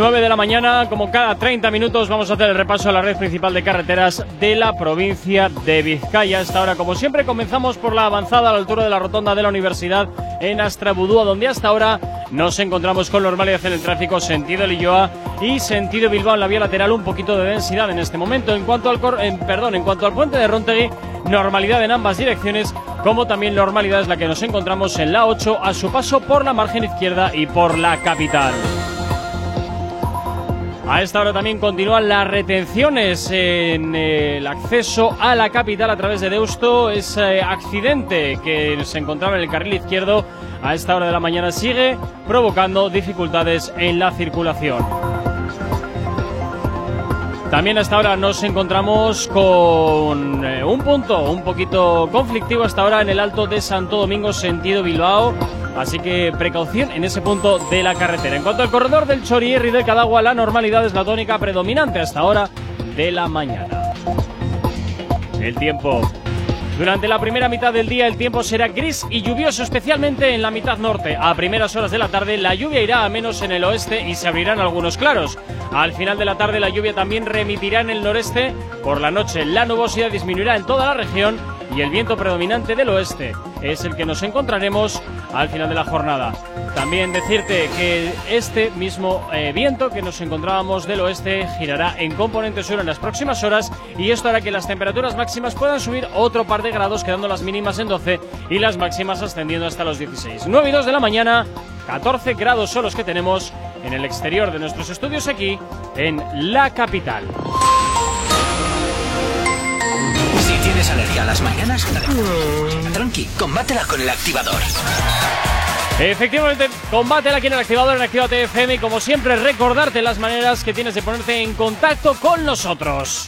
Nueve de la mañana, como cada 30 minutos, vamos a hacer el repaso a la red principal de carreteras de la provincia de Vizcaya. Hasta ahora, como siempre, comenzamos por la avanzada a la altura de la rotonda de la universidad en Astrabudúa, donde hasta ahora nos encontramos con normalidad en el tráfico sentido Lilloa y sentido Bilbao en la vía lateral, un poquito de densidad en este momento. En cuanto al, cor- en- perdón, en cuanto al puente de Rontegui, normalidad en ambas direcciones, como también normalidad es la que nos encontramos en la 8 a su paso por la margen izquierda y por la capital. A esta hora también continúan las retenciones en el acceso a la capital a través de Deusto. Ese accidente que se encontraba en el carril izquierdo a esta hora de la mañana sigue provocando dificultades en la circulación. También hasta ahora nos encontramos con eh, un punto un poquito conflictivo hasta ahora en el Alto de Santo Domingo sentido Bilbao. Así que precaución en ese punto de la carretera. En cuanto al corredor del Chorierri y del Cadagua, la normalidad es la tónica predominante hasta ahora de la mañana. El tiempo. Durante la primera mitad del día el tiempo será gris y lluvioso, especialmente en la mitad norte. A primeras horas de la tarde la lluvia irá a menos en el oeste y se abrirán algunos claros. Al final de la tarde la lluvia también remitirá en el noreste. Por la noche la nubosidad disminuirá en toda la región y el viento predominante del oeste es el que nos encontraremos al final de la jornada. También decirte que este mismo eh, viento que nos encontrábamos del oeste girará en componente sur en las próximas horas y esto hará que las temperaturas máximas puedan subir otro par de grados quedando las mínimas en 12 y las máximas ascendiendo hasta los 16. 9 y 2 de la mañana, 14 grados son los que tenemos en el exterior de nuestros estudios aquí en la capital. Tienes alergia a las mañanas, tranqui, combátela con el activador. Efectivamente, combátela aquí en el activador en Actívate FM y como siempre recordarte las maneras que tienes de ponerte en contacto con nosotros.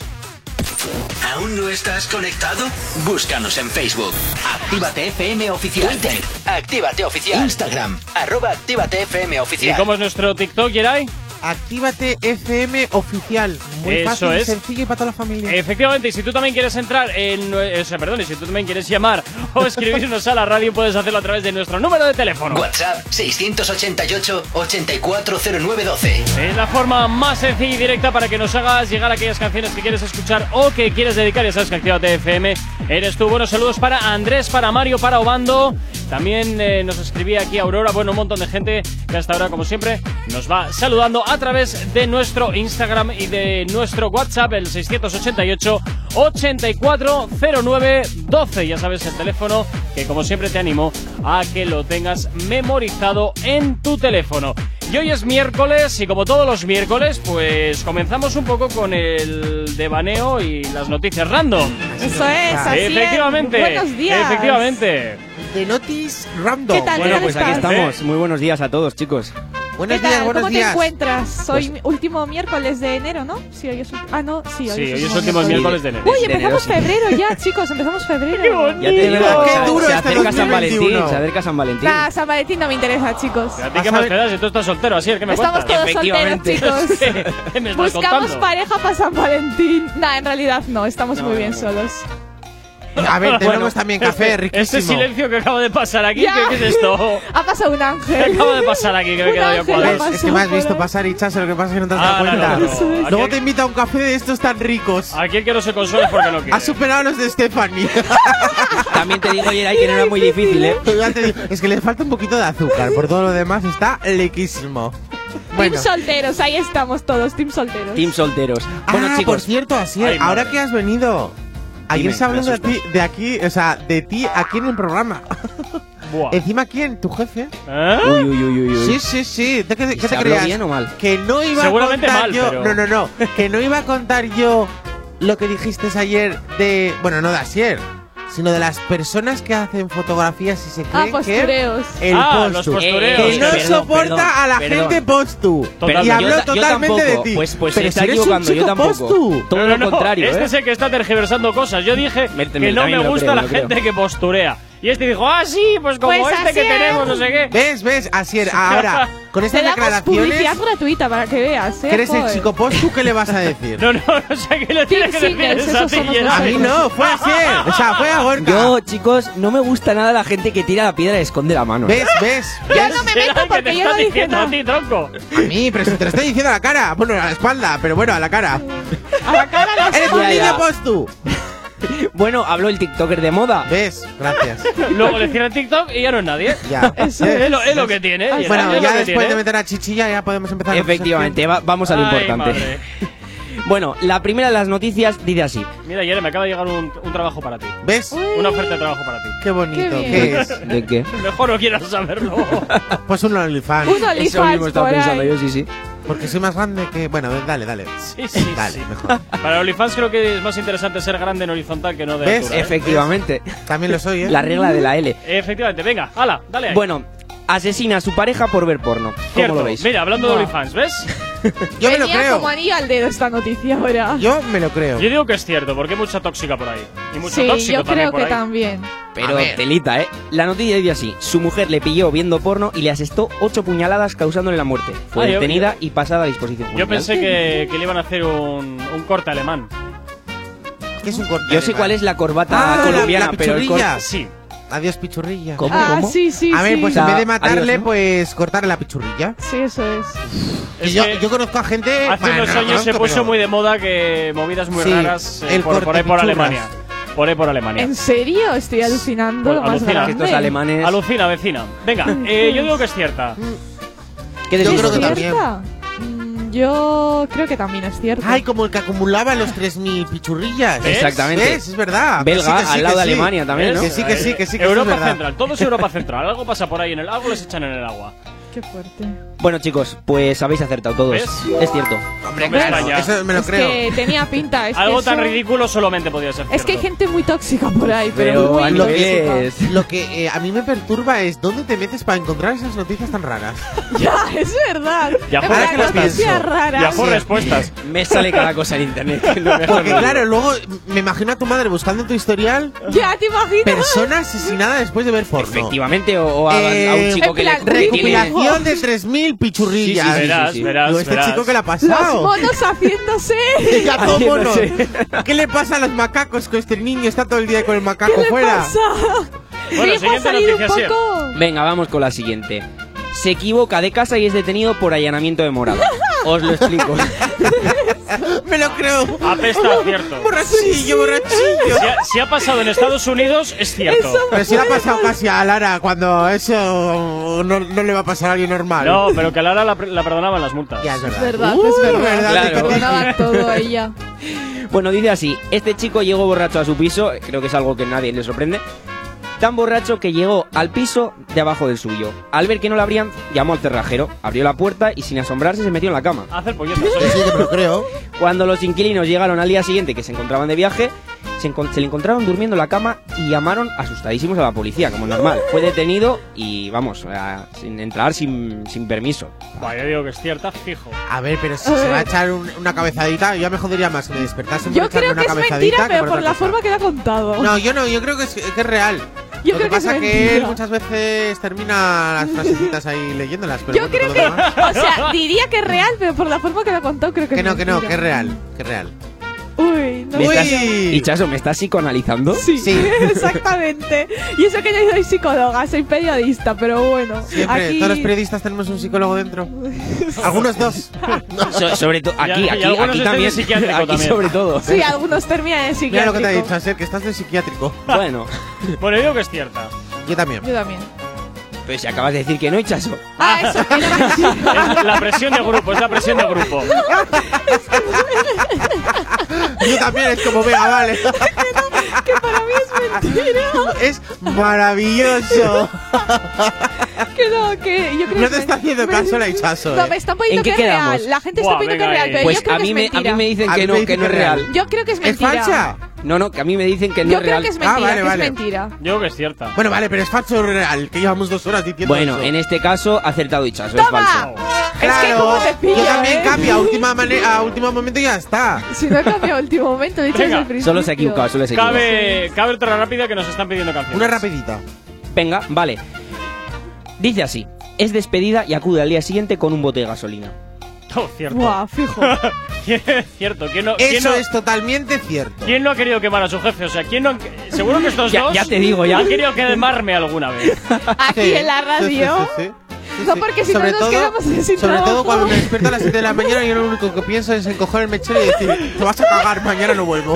¿Aún no estás conectado? Búscanos en Facebook. Actívate FM Oficial. Twitter. Actívate Oficial. Instagram. Arroba Actívate FM ¿Y Oficial. cómo es nuestro TikTok, Geray? Actívate FM oficial. Muy Eso fácil, es. sencillo y para toda la familia. Efectivamente, y si tú también quieres entrar en. nue- O sea, perdón, y si tú también quieres llamar o <laughs> escribirnos a la radio, puedes hacerlo a través de nuestro número de teléfono. WhatsApp 688-840912. Es la forma más sencilla y directa para que nos hagas llegar aquellas canciones que quieres escuchar o que quieres dedicar. Ya sabes que Actívate FM eres tú. Buenos saludos para Andrés, para Mario, para Obando. También eh, nos escribía aquí Aurora. Bueno, un montón de gente que hasta ahora, como siempre, nos va saludando a través de nuestro Instagram y de nuestro WhatsApp, el 688 840912. Ya sabes el teléfono que como siempre te animo a que lo tengas memorizado en tu teléfono. Y hoy es miércoles y como todos los miércoles, pues comenzamos un poco con el devaneo y las noticias random. Eso es, así es. Efectivamente. Buenos días. Efectivamente. De Notis Random. ¿Qué tal? Bueno, ¿Qué pues aquí estamos. Muy buenos días a todos, chicos. Buenos ¿Qué tal? días, buenos ¿Cómo días. te encuentras? Hoy mi- último miércoles de enero, ¿no? Sí, hoy es Ah, no, sí, hoy Sí, es hoy es último miércoles de enero. Uy, De empezamos enero, sí. febrero ya, chicos, empezamos febrero. <laughs> ¡Qué bonito! Ya te digo, Qué duro se este acerca San 2021. Valentín, se acerca San Valentín. Nah, San Valentín no me interesa, chicos. ¿A ti qué más te da si tú estás soltero? Así, ¿qué me Estamos cuentas? todos solteros, Efectivamente. chicos. <laughs> ¿Qué me estás Buscamos contando? pareja para San Valentín. Nah, en realidad no, estamos No, muy no, bien no. solos. A ver, tenemos Bueno, también café este, riquísimo. Este silencio que acaba de pasar aquí, Ya. ¿qué, qué es esto? <laughs> Ha pasado un ¿Qué ángel. <laughs> acaba de pasar aquí que me he quedado yo cuadrado? ha Es, es que me has por visto pasar y chas, lo que pasa es que no te has Ah, dado no, cuenta. no, no. Es. Luego te invita a un café de estos tan ricos. Aquí el que no se consuela es porque no quiere. Has superado a los de Stephanie. <laughs> También te digo, Yeray, que no era muy difícil, ¿eh? Es que le falta un poquito de azúcar. Por todo lo demás está lequísimo. Bueno. Team solteros, ahí estamos todos, team solteros. Team solteros. Bueno, ah, por chicos, cierto, así Ay, ahora que has venido. Ayer se habló me de ti, de aquí, o sea, de ti aquí en el programa. <laughs> Buah. Encima, ¿quién? ¿Tu jefe? ¿Eh? Uy, uy, uy, uy. Sí, sí, sí. ¿De qué, qué ¿Se te creías? bien o mal? Que no iba Seguramente a contar mal, yo. pero- No, no, no. <laughs> que no iba a contar yo lo que dijiste ayer de. Bueno, no de ayer, sino de las personas que hacen fotografías y se Ah, creen que. postureos. El Ah, los postu. postureos. Que no Perdón, soporta perdón, a la perdón. gente postu. Totalmente. Y Yo ta- yo totalmente de ti. Pues- pues Pero está si eres un equivocando, yo chico tampoco. postu. Todo No, lo no, no, contrario, Este ¿eh? es el que está tergiversando cosas. Yo dije Me- que me- no también me lo gusta creo, la lo creo. gente que posturea. Y este dijo, ah, sí, pues como Pues este que así es. tenemos, no sé qué. ¿Ves? ¿Ves? Así era. Ahora, <laughs> con Te estas damos declaraciones. publicidad gratuita para que veas, ¿eh? Que eres el Joder. chico postu, ¿qué le vas a decir? <laughs> No, no, no sé qué le tiene que decir Singles, esa esos somos tilla. A mí no, fue ayer. O sea, fue a Gorka. Yo, chicos, no me gusta nada la gente que tira la piedra y esconde la mano. ¿Ves? ¿Ves? Yo no me <laughs> meto que te porque yo está no dije diciendo nada. a ti, tronco. A mí, pero si te lo estoy diciendo a la cara. Bueno, a la espalda, pero bueno, a la cara. A la cara la ¡Eres un Ya, ya. niño postu! <laughs> Bueno, habló el TikToker de moda. ¿Ves? Gracias. <laughs> Luego le cierra el TikTok y ya no es nadie. Ya. <laughs> Eso Es lo, es lo que tiene. está, Bueno, ya después tiene. de meter a Chichilla ya podemos empezar. Efectivamente, va- vamos a lo Ay, importante. madre. Bueno, la primera de las noticias dice así. Mira, Yere, me acaba de llegar un, un trabajo para ti. ¿Ves? Una oferta de trabajo para ti. Qué bonito. Qué ¿Qué, bien. es? ¿De qué? Mejor no quieras saberlo. Pues un OnlyFans. Un Eso mismo OnlyFans estaba pensando ahí. yo, sí, sí. Porque soy más grande que. Bueno, dale, dale. Sí, sí, Dale, sí. mejor. <laughs> Para OnlyFans creo que es más interesante ser grande en horizontal que no de ¿Ves? altura. ¿eh? Efectivamente. También lo soy, ¿eh? La regla de la L. <laughs> Efectivamente, venga, hala, dale ahí. Bueno, asesina a su pareja por ver porno. ¿Cómo Cierto. lo veis? Mira, hablando de. OnlyFans, ¿ves? <laughs> Yo me lo Venía creo. como anillo al dedo esta noticia ahora. Yo me lo creo. Yo digo que es cierto, porque hay mucha tóxica por ahí. Y mucho sí, tóxico yo también creo por que ahí. también. Pero telita, ¿eh? La noticia dice así. Su mujer le pilló viendo porno y le asestó ocho puñaladas causándole la muerte. Fue Ah, yo- detenida y pasada a disposición Yo judicial. pensé que, que le iban a hacer un, un corte alemán. ¿Qué es un corte? Yo sé cuál es la corbata Ah, la- colombiana, la pero el pichurrilla. corte... Sí. Adiós, pichurrilla. ¿Cómo, ah, cómo? sí, sí, A ver, sí. pues O en vez de matarle, adiós, ¿no? pues cortarle la pichurrilla. Sí, eso es. Que Es yo, que yo conozco a gente. hace bueno, unos no años se conozco, puso pero- muy de moda que movidas muy Sí, raras eh, el por, por ahí por. Alemania. Por ahí por Alemania. ¿En serio? Estoy alucinando Pues lo más alucina, grande. Estos alemanes... Alucina, vecina. Venga, eh, yo digo que es cierta. ¿Qué Yo decís creo que vosotros? también. ¿Cierta? Yo creo que también es cierto. Ay, como el que acumulaba los 3.000 pichurrillas. ¿Ves? Exactamente. ¿Ves? Es verdad. Belga, Que sí, que sí, al lado de sí. Alemania también, ¿no? Que sí, que sí, que sí. Que Europa sí, es verdad. Central, todo es Europa Central. Algo pasa por ahí en el algo les echan en el agua. Qué fuerte. Bueno, chicos, pues habéis acertado todos. ¿Ves? Es cierto. Hombre, ¿Ves? Eso me lo es creo. que tenía pinta. Es <laughs> que Algo tan eso- ridículo solamente podía ser Es que hay cierto. gente muy tóxica por ahí, pero, Pero muy lo que eh, a mí me perturba es dónde te metes para encontrar esas noticias tan raras. <laughs> Ya, es verdad. Ya En por raras. Ya por Sí. respuestas. Me sale cada cosa en internet. No me <laughs> Porque claro, luego me imagino a tu madre buscando en tu historial Ya, te imaginas. persona asesinada después de ver porno. Efectivamente, o, o a, Eh, a un chico en que le plan, tiene- Recopilación de 3.000 pichurrillas. Sí, sí, sí, verás, sí. verás, Digo, ¿este verás. chico qué le ha Los pasado? monos haciéndose. <laughs> Ya todo mono. ¿Qué le pasa a los macacos? Que este niño está todo el día con el ¿Qué macaco le fuera. pasa? Bueno, siguiente un noticia, Sier. poco. Venga, vamos con la siguiente. Se equivoca de casa y es detenido por allanamiento de morada. <laughs> Os lo explico. <laughs> Me lo creo. Apesta, cierto. Borrachillo, borrachillo. Si ha, si ha pasado en Estados Unidos, es cierto. Pero si le ha pasado casi a Lara cuando eso no, no le va a pasar a alguien normal. No, pero que a Lara la, la perdonaban las multas. Ya, es verdad. Es verdad, Uh, es verdad. verdad, Claro. te- Perdonaba todo a ella. <laughs> Bueno, dice así, este chico llegó borracho a su piso, creo que es algo que a nadie le sorprende, tan borracho que llegó al piso de abajo del suyo. Al ver que no lo abrían, llamó al cerrajero, abrió la puerta y sin asombrarse se metió en la cama. Hacer polletas. Sí, me lo creo. <laughs> Cuando los inquilinos llegaron al día siguiente que se encontraban de viaje, se, encon- se le encontraron durmiendo en la cama y llamaron asustadísimos a la policía, como normal. Fue detenido y, vamos, a- sin entrar sin, sin permiso. Buah, yo digo que es cierta, fijo. A ver, pero si se va a <laughs> echar un- una cabezadita, yo ya me jodería más que me despertase por Yo echarme creo una que es cabezadita mentira, que pero por la cosa. forma que lo ha contado. No, yo no, yo creo que es, que es real. <laughs> Yo Lo creo que que es pasa que, él mentira. muchas veces termina las frasecitas ahí leyéndolas, pero Yo bueno, creo que. <laughs> O sea, diría que es real, pero por la forma que lo contado, creo que, Que es no, que no, que es real, que es real. Uy, no ¿Me sé. estás- y Chaso, ¿me estás psicoanalizando? Sí, <laughs> exactamente. Y eso que yo soy psicóloga, soy periodista, pero bueno. Siempre, aquí... todos los periodistas tenemos un psicólogo dentro. <laughs> Algunos dos. So- sobre todo, aquí, aquí, aquí también. Aquí también. sobre todo. Sí, algunos terminan en Mira psiquiátrico. lo que te ha dicho, Aser, que estás de psiquiátrico. Bueno, Bueno, yo digo que es cierta. Yo también. Yo también. pues si acabas de decir que no, y Chaso. Ah, eso, que no Es la presión de grupo, es la presión de grupo. <laughs> Yo también, es como, venga, vale. <laughs> que para mí es mentira. Es maravilloso. <laughs> Que no, que yo creo No te es está haciendo caso la Hichazo. No, eh. me están poniendo ¿En qué que es quedamos? real. La gente Buah, está poniendo que es real, ahí. pero Pues yo creo a que mí, es me, a mentira. mí me dicen A que no, que no es que es real. real. Yo creo que es ¿Es mentira. falsa? No, no, que a mí me dicen que no Yo es creo real. que es Ah, mentira, vale, que vale. es mentira. Yo digo que es cierta. Bueno, vale, pero es falso o real, que llevamos dos horas diciendo Bueno, eso. en este caso, acertado y Chaso, es ¡Toma! falso. Es que Claro, como te pillo, yo también ¿eh? cambio a última, mane- a último momento y ya está. Si no he cambiado el último momento, he dicho Venga, desde el principio. Solo se ha equivocado, solo se ha equivocado. Cabe, cabe otra rápida que nos están pidiendo canciones. Una rapidita. Venga, vale. Dice así. Es despedida y acude al día siguiente con un bote de gasolina. Oh, cierto. Buah, fijo. <laughs> cierto. ¿Quién no, quién Eso no- es totalmente cierto. quién no ha querido quemar a su jefe? O sea, ¿quién no han- Seguro que estos Ya- dos ya te digo, ya. han querido quemarme alguna vez. <laughs> Aquí Sí, en la sí, radio. sí, sí, sí. Sí, No, porque si no Sobre nos todo- quedamos sin Sobre trabajo. todo cuando me despierto a las 7 de la mañana yo lo único que pienso es en coger el mechero y decir, te vas a cagar, mañana no vuelvo.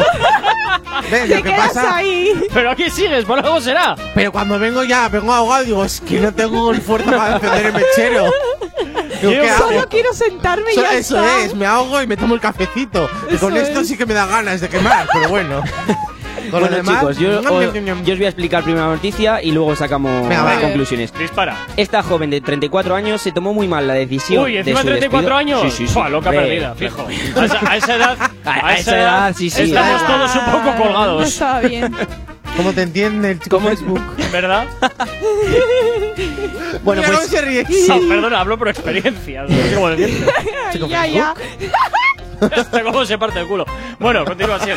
¿Ves Te lo que pasa? ahí. Pero aquí sigues, por algo será. Pero cuando vengo ya, vengo ahogado y digo, es que no tengo el fuerza para encender el mechero. Digo, Yo ¿qué hago? Solo quiero sentarme y So- ya eso está. es, me ahogo y me tomo el cafecito. Y Eso con esto es. sí que me da ganas de quemar, pero bueno. Con Bueno, demás, chicos, yo, yo os voy a explicar primero la noticia y luego sacamos Venga, las conclusiones. Dispara. Esta joven de 34 años se tomó muy mal la decisión. Uy, de encima su 34 despido. años. Sí, sí, sí. Buah, loca Ve, perdida, fijo. A esa, a esa edad, <laughs> A- a esa edad, sí, sí. Estamos Ah, todos un poco No colgados, estaba bien. ¿Cómo te entiende el chico ¿Cómo- Facebook? ¿verdad? <laughs> Bueno, Mira pues cómo se ríe. Ah, perdona, hablo por experiencia. No sé cómo decirte. ya, ya. <laughs> Hasta <laughs> cómo se parte el culo. Bueno, continúa así.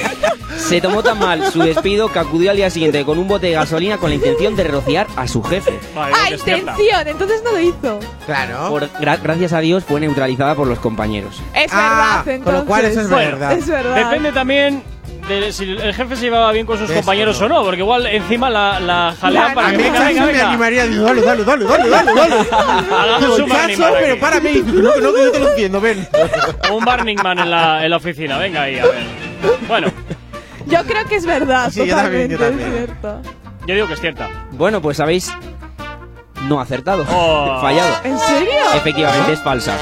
se tomó tan mal su despido que acudió al día siguiente con un bote de gasolina con la intención de rociar a su jefe. Vale, Ah, intención. Entonces no lo hizo. Claro. Por- gra- gracias a Dios fue neutralizada por los compañeros. Es Ah, verdad, entonces. con lo cual eso es Bueno, verdad. Es verdad. Depende también de si el jefe se llevaba bien con sus Esto compañeros no. o no, porque igual encima la, la jalean La- para A que mí venga, venga, me venga. animaría, digo, dale, dale, dale, dale, dale, dale. <laughs> Digo, un Man pero para mí, no, no, que yo te lo entiendo, ven. <laughs> Un Burning Man en la, en la oficina, venga ahí, a ver. Bueno, Yo creo que es verdad, Sí, yo también, totalmente. yo también. Es cierto. yo digo que es cierta. Bueno, pues habéis no acertado. Oh. Fallado. ¿En serio? Efectivamente, es falsa.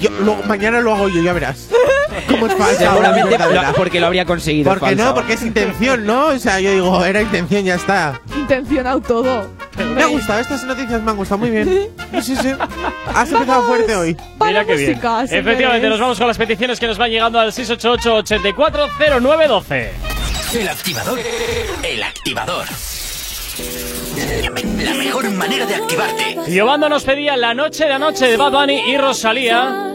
Yo, luego, mañana lo hago yo, ya verás. <laughs> ¿Cómo es falsa? Seguramente lo- porque lo habría conseguido. Porque falsa. no, porque es intención, ¿no? O sea, yo digo, era intención, ya está. Intencionado todo. Me ha gustado, estas noticias me han gustado muy bien. Sí, sí, sí. <laughs> Has empezado fuerte hoy. Mira qué bien. música, Efectivamente, nos vamos con las peticiones que nos van llegando al 688-840912. El activador. El activador. La mejor manera de activarte. Giovanna nos pedía La Noche de Anoche de Bad Bunny y Rosalía.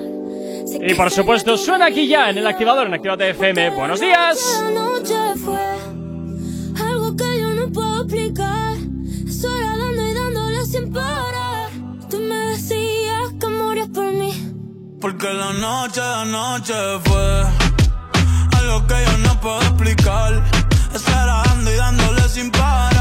Y por supuesto, suena aquí ya en el activador en Activate FM. Buenos días. noche fue algo que yo no puedo explicar. Dando y dándole sin parar. Tú me decías que morías por mí. Porque la noche de anoche fue algo que yo no puedo explicar. Estar dando y dándole sin parar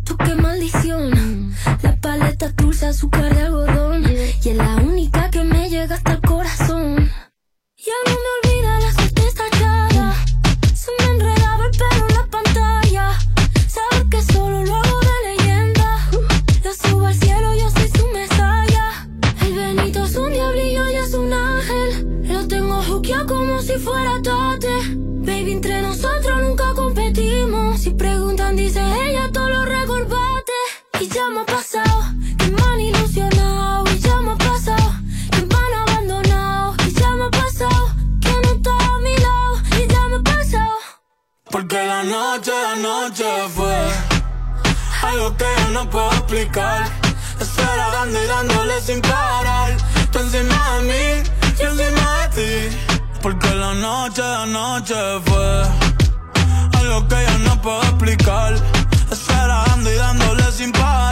Tú qué maldición. La paleta dulce, azúcar de algodón. Y es la única que me llega hasta el corazón. Ya no me algo que yo no puedo explicar. Eso era dando y dándole sin parar.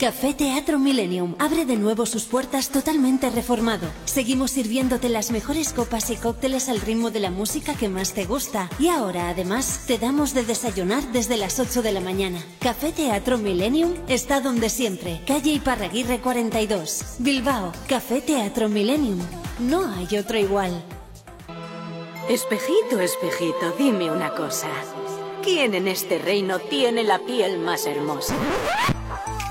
Café Teatro Millennium abre de nuevo sus puertas totalmente reformado. Seguimos sirviéndote las mejores copas y cócteles al ritmo de la música que más te gusta. Y ahora, además, te damos de desayunar desde las 8 de la mañana. Café Teatro Millennium está donde siempre. Calle Iparraguirre 42. Bilbao. Café Teatro Millennium. No hay otro igual. Espejito, espejito, dime una cosa. ¿Quién en este reino tiene la piel más hermosa?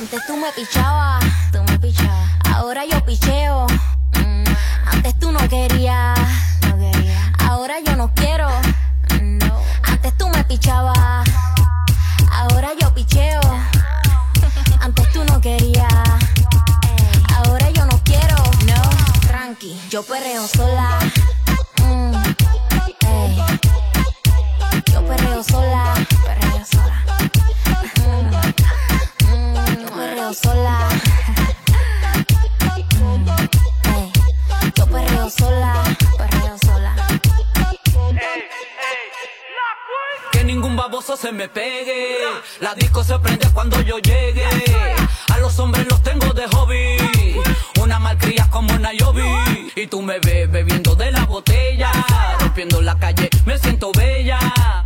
Antes tú me pichabas, tú me pichabas. Ahora yo picheo. Mm, Antes tú no querías, no quería. Ahora yo no quiero. No. Antes tú me pichabas. Ahora yo picheo. Antes tú no querías. Ahora yo no quiero. No. Tranqui, yo perreo sola. Mm. Yo perreo sola. Perreo sola. Me pegue. La disco se prende cuando yo llegue. A los hombres los tengo de hobby. Una malcria como Nayobi. Y tú me ves bebiendo de la botella. Rompiendo la calle, me siento bella.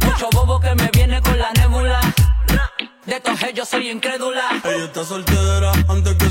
Mucho bobo que me viene con la nébula. De todos ellos soy incrédula. Ella está soltera antes que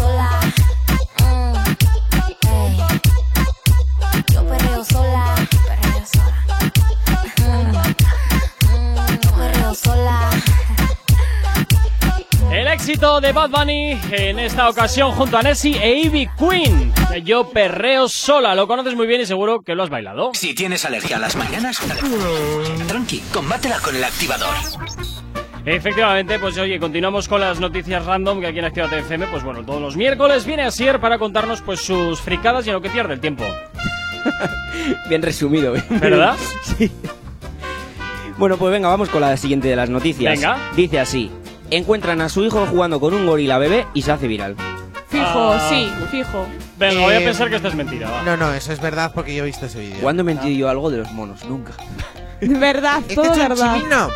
De Bad Bunny en esta ocasión junto a Nessie e Ivy Queen. Yo perreo sola, lo conoces muy bien y seguro que lo has bailado. Si tienes alergia a las mañanas, tranqui, combátela con el activador. Efectivamente, pues oye, continuamos con las noticias random que aquí en Activa FM, pues bueno, todos los miércoles viene Asier para contarnos pues sus fricadas y en lo que pierde el tiempo. <laughs> Bien resumido. ¿Verdad? sí. Bueno, pues venga, vamos con la siguiente de las noticias. Venga. Dice así. Encuentran a su hijo jugando con un gorila bebé y se hace viral. Fijo, Ah. sí, fijo. Venga, voy a Eh, pensar que esto es mentira. va. No, no, eso es verdad porque yo he visto ese vídeo. ¿Cuándo he mentido yo algo de los monos? Nunca. De <laughs> verdad, Este todo es un verdad. chivino.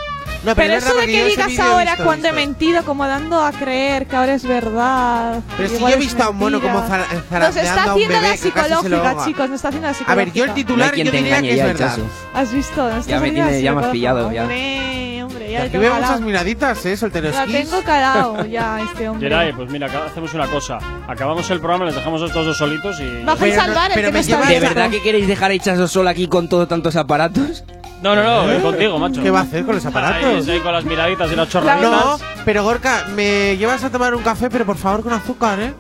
No, pero es eso verdad de porque que yo ese digas vídeo he ahora visto, cuando he visto. mentido, como dando a creer que ahora es verdad. Pero si igual yo he es visto a un mono mentira. como zara- Nos zarandeando está a un haciendo bebé la que casi se lo psicológica, ahoga. chicos, nos está haciendo la A psicológica. ver, yo el No titular quien yo te diría engañe que es ya, verdad. Chaso. ¿Has visto? Nos está Ya me haciendo la tiene- ya me has pillado, ya. Hombre, ya le aquí tengo veo calado. muchas miraditas, ¿eh? Solteros La tengo calado ya, este hombre. Geray, pues mira, acá hacemos una cosa. Acabamos el programa, les dejamos a estos dos solitos y... Baja y Pero no- salvar el pero que me no está lleva- ¿De verdad que queréis dejar a sola aquí con todos tantos aparatos? No, no, no, eh, contigo, macho. ¿Qué va a hacer con los aparatos? Ahí, ahí con las miraditas y las No, chorraditas. pero Gorka, me llevas a tomar un café, pero por favor con azúcar, ¿eh?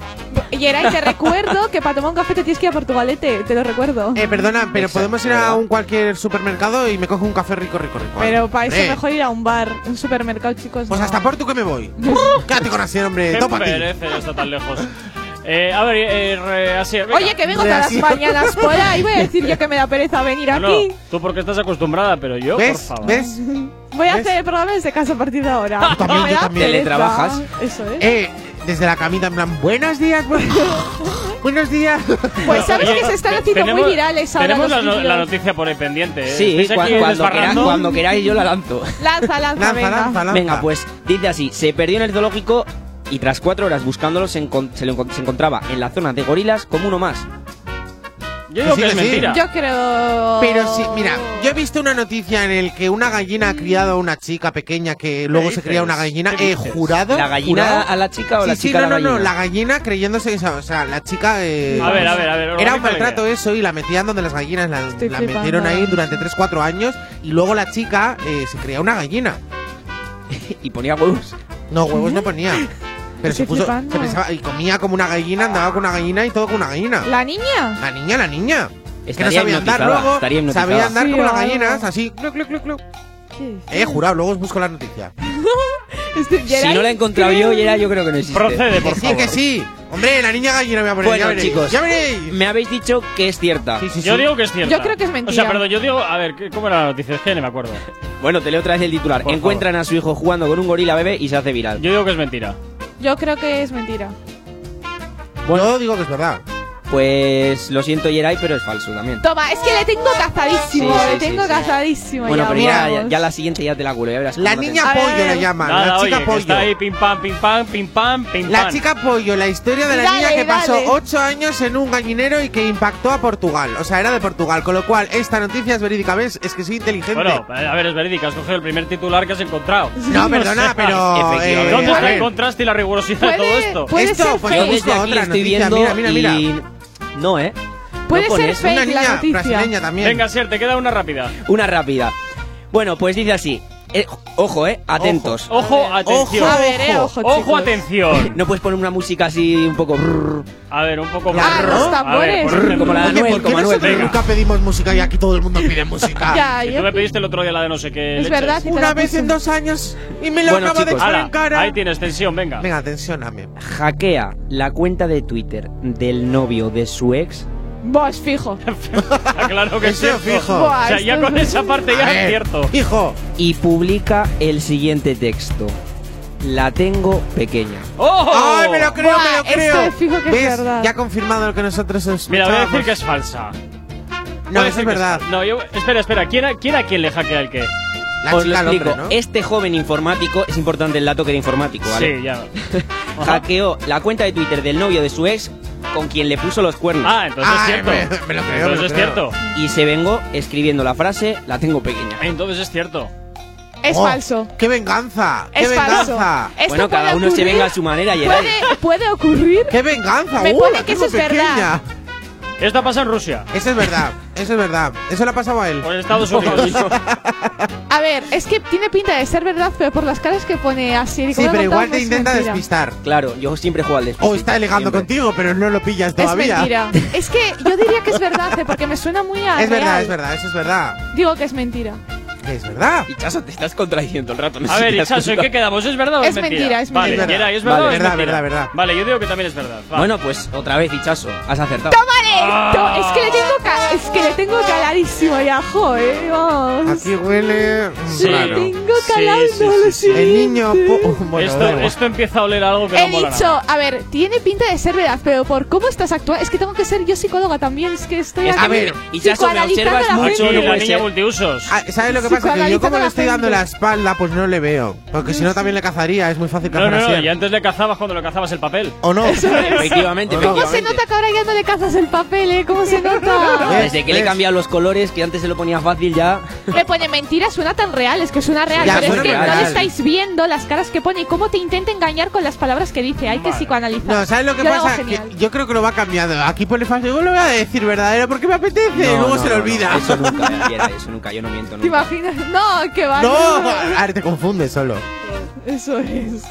Geray, te recuerdo que para tomar un café te tienes que ir a Portugalete, te lo recuerdo. Eh, perdona, pero Exacto, podemos ir a un cualquier supermercado y me cojo un café rico, rico, rico. Pero para eso Hombre, mejor ir a un bar, un supermercado, chicos. Pues no. hasta Porto que me voy. <laughs> Quédate con así, hombre. Qué Topa ti. pereza está tan lejos. Eh, a ver, eh, eh re, así, Oye, que vengo todas las mañanas por ahí. Voy a decir yo que me da pereza venir no, aquí. No, tú porque estás acostumbrada, pero yo, por favor. ¿Ves? Voy a hacer el programa en ese caso a partir de ahora. Tú también, tú también. Teletrabajas. Eso es. Eh, desde la camita, en plan, buenos días, <laughs> buenos días. Pues sabes que se están haciendo muy virales ahora. Tenemos la, noticia por ahí pendiente. ¿eh? Sí, cuando, queráis, yo la lanzo. Lanza, lanza, venga. lanza, lanza. Venga, pues dice así: se perdió en el zoológico y tras cuatro horas buscándolo se, encon se, lo encon se encontraba en la zona de gorilas como uno más. Yo creo sí, que es sí. mentira. Yo creo. Pero sí, mira, yo he visto una noticia en el que una gallina ha mm. criado a una chica pequeña que luego se cría una gallina. Eh, jurado. ¿La gallina ¿Jurado? a la chica o sí, la chica no, a la gallina? no, no, la gallina creyéndose O sea, la chica. Eh, a ver, a ver, a ver. Era un maltrato eso y la metían donde las gallinas la, la metieron ahí durante 3-4 años y luego la chica eh, se creía una gallina. <laughs> y ponía huevos. No, huevos no ponía. <laughs> Pero se puso, y comía como una gallina, andaba con una gallina y todo con una gallina. ¿La niña? La niña, la niña. Estaría que no sabía andar luego, sabía andar como las gallinas, así, cluc, cluc, cluc, cluc. Eh, jurado, luego os busco la noticia. <laughs> Este, si no la he encontrado yo, Gerard, yo creo que no existe. Procede, por favor. Sí, que sí. Hombre, la niña gallina me va a poner. Bueno, ya chicos, ya veréis. Me habéis dicho que es cierta. Yo digo que es cierta. Yo creo que es mentira. O sea, perdón, yo digo, a ver, ¿cómo era la noticia? Es que no me acuerdo. Bueno, te leo otra vez el titular. Encuentran a su hijo jugando con un gorila bebé y se hace viral. Yo digo que es mentira. Yo creo que es mentira. Bueno, yo digo que es verdad. Pues lo siento, Yeray, pero es falso también. Toma, es que le tengo ah. cazadísimo, le tengo sí. cazadísimo. Bueno, ya, pero ya, la siguiente ya te la culo. La niña pollo le llaman, la chica pollo. está ahí pim pam, La chica pollo, la historia de la niña que pasó dale. 8 años en un gallinero y que impactó a Portugal. O sea, era de Portugal, con lo cual esta noticia es verídica, ¿ves? Es que soy inteligente. Bueno, a ver, es verídica, has cogido el primer titular que has encontrado. no, perdona, <laughs> pero... Efectivamente. ¿Dónde eh, está el contraste y la rigurosidad de todo esto? puede esto, ser pues yo otra noticia. Mira, mira, mira. No, ¿eh? Puede no ser fake una niña la noticia. brasileña también. Venga, Ser, te queda una rápida. Una rápida. Bueno, pues dice así. Eh, ojo, eh, atentos. Ojo, atención. Ojo, a ver, eh, ojo, atención. <laughs> no puedes poner una música así un poco. Brrr. A ver, un poco. Ah, como la de Anuel, Nunca pedimos música y aquí todo el mundo pide música. <laughs> ya, ya. Tú me pediste el otro día la de no sé qué. Es verdad. Si una vez en dos años y me lo bueno, acabo chicos, de echar en cara. Ahí tienes tensión, venga. Venga, tensióname. Hackea la cuenta de Twitter del novio de su ex Buah, es fijo. <laughs> Ah, claro que Eso es fijo. O sea, ya con esa parte ya ver, es cierto. Fijo. Y publica el siguiente texto. La tengo pequeña. ¡Oh! ¡Ay, me lo creo, Buah, me lo creo! Fijo que ¿Ves? es verdad. Ya ha confirmado lo que nosotros es. Mira, voy a decir que es falsa. No, eso es verdad. No, yo... Espera, espera. ¿Quién a quién, a quién le hackea el qué? La Os lo explico. Este joven informático, es importante el dato que era informático, ¿vale? Sí, ya. <laughs> Hackeó la cuenta de Twitter del novio de su ex con quien le puso los cuernos. Ah, entonces es cierto. Me, lo creo, entonces es cierto. Y se vengo escribiendo la frase, la tengo pequeña. Ah, entonces es cierto. Es oh, falso. ¡Qué venganza! ¡Qué es venganza! Falso. Bueno, cada uno se venga a su manera y ¿Puede, puede ocurrir. ¡Qué venganza! Me uh, que eso es pequeña. verdad. Esto pasa en Rusia. Eso es verdad, eso es verdad. Eso le ha pasado a él. O Estados Unidos. <laughs> ver, es que tiene pinta de ser verdad, pero por las caras que pone así. Sí, pero igual te intenta mentira. despistar. Claro, yo siempre juego al despiste. O está elegando contigo, pero no lo pillas todavía. Es mentira. <laughs> es que yo diría que es verdad, ¿eh? porque me suena muy a. Es verdad, es verdad, eso es verdad. Digo que es mentira que es verdad. Chaso, te estás contradiciendo el rato. No a ver, Chaso, ¿en qué quedamos? ¿Es verdad o es, es mentira? mentira? Es mentira, vale, ¿es verdad vale, es verdad, mentira? verdad, verdad. Vale, yo digo que también es verdad. Bueno, pues otra vez, Chaso, has acertado. ¡Tómale! ¡Ah! Es que le tengo, es que le tengo caladísimo ya, jo, eh. Aquí huele... Sí. Claro. tengo calando sí, sí, sí, El niño... <laughs> Bueno, esto, esto, empieza a oler algo que He no mola dicho, nada. a ver, tiene pinta de ser verdad, pero por cómo estás actuando... Es que tengo que ser yo psicóloga también, es que estoy... Es a ver, Chaso, me observas mucho. La niña multiusos. Ah, ¿Sabes lo que pasa? pasa que yo como le estoy dando la espalda, pues no le veo. Porque si no también le cazaría, es muy fácil No, cazar no, no, así. y antes le cazabas cuando le cazabas el papel. ¿O no? Efectivamente, ¿Cómo se nota que ahora ya no le cazas el papel, eh? ¿Cómo se nota? <laughs> Desde que le ¿Ves? cambian los colores, que antes se lo ponía fácil ya. Me pone mentira, suena tan real, es que suena real. Ya, pero suena es que no real. le estáis viendo las caras que pone y cómo te intenta engañar con las palabras que dice. Hay que psicoanalizar. No, ¿sabes lo que Yo pasa? Que yo creo que lo va cambiando. Aquí pone fácil, yo le voy a decir verdadero porque me apetece. y luego se le olvida. Eso nunca, <laughs> eso nunca, yo no miento ¿Te nunca que va. No, ahora te confundes solo. Eso es.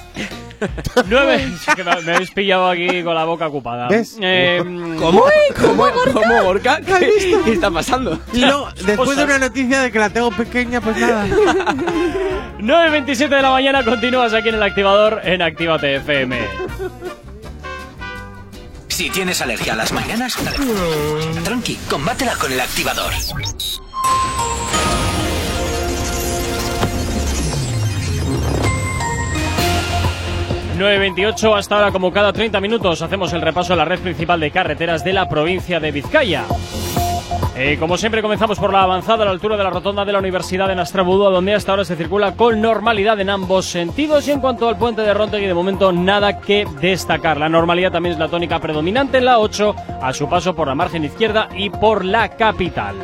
Nueve. Que me, me habéis pillado aquí con la boca ocupada. ¿Ves? Eh, ¿Cómo? ¿Cómo, ¿cómo, ¿Cómo, Gorka? ¿Qué, qué está pasando? Y luego, <laughs> después de una noticia de que la tengo pequeña, pues nada. 9.27 de la mañana continúas aquí en el activador en Actívate FM. Si tienes alergia a las mañanas, tranqui, combátela con el activador. 9.28 hasta ahora como cada 30 minutos hacemos el repaso a la red principal de carreteras de la provincia de Vizcaya. Eh, como siempre comenzamos por la avanzada a la altura de la rotonda de la Universidad de Nastrabudúa donde hasta ahora se circula con normalidad en ambos sentidos y en cuanto al puente de Rontegui de momento nada que destacar. La normalidad también es la tónica predominante en la 8 a su paso por la margen izquierda y por la capital.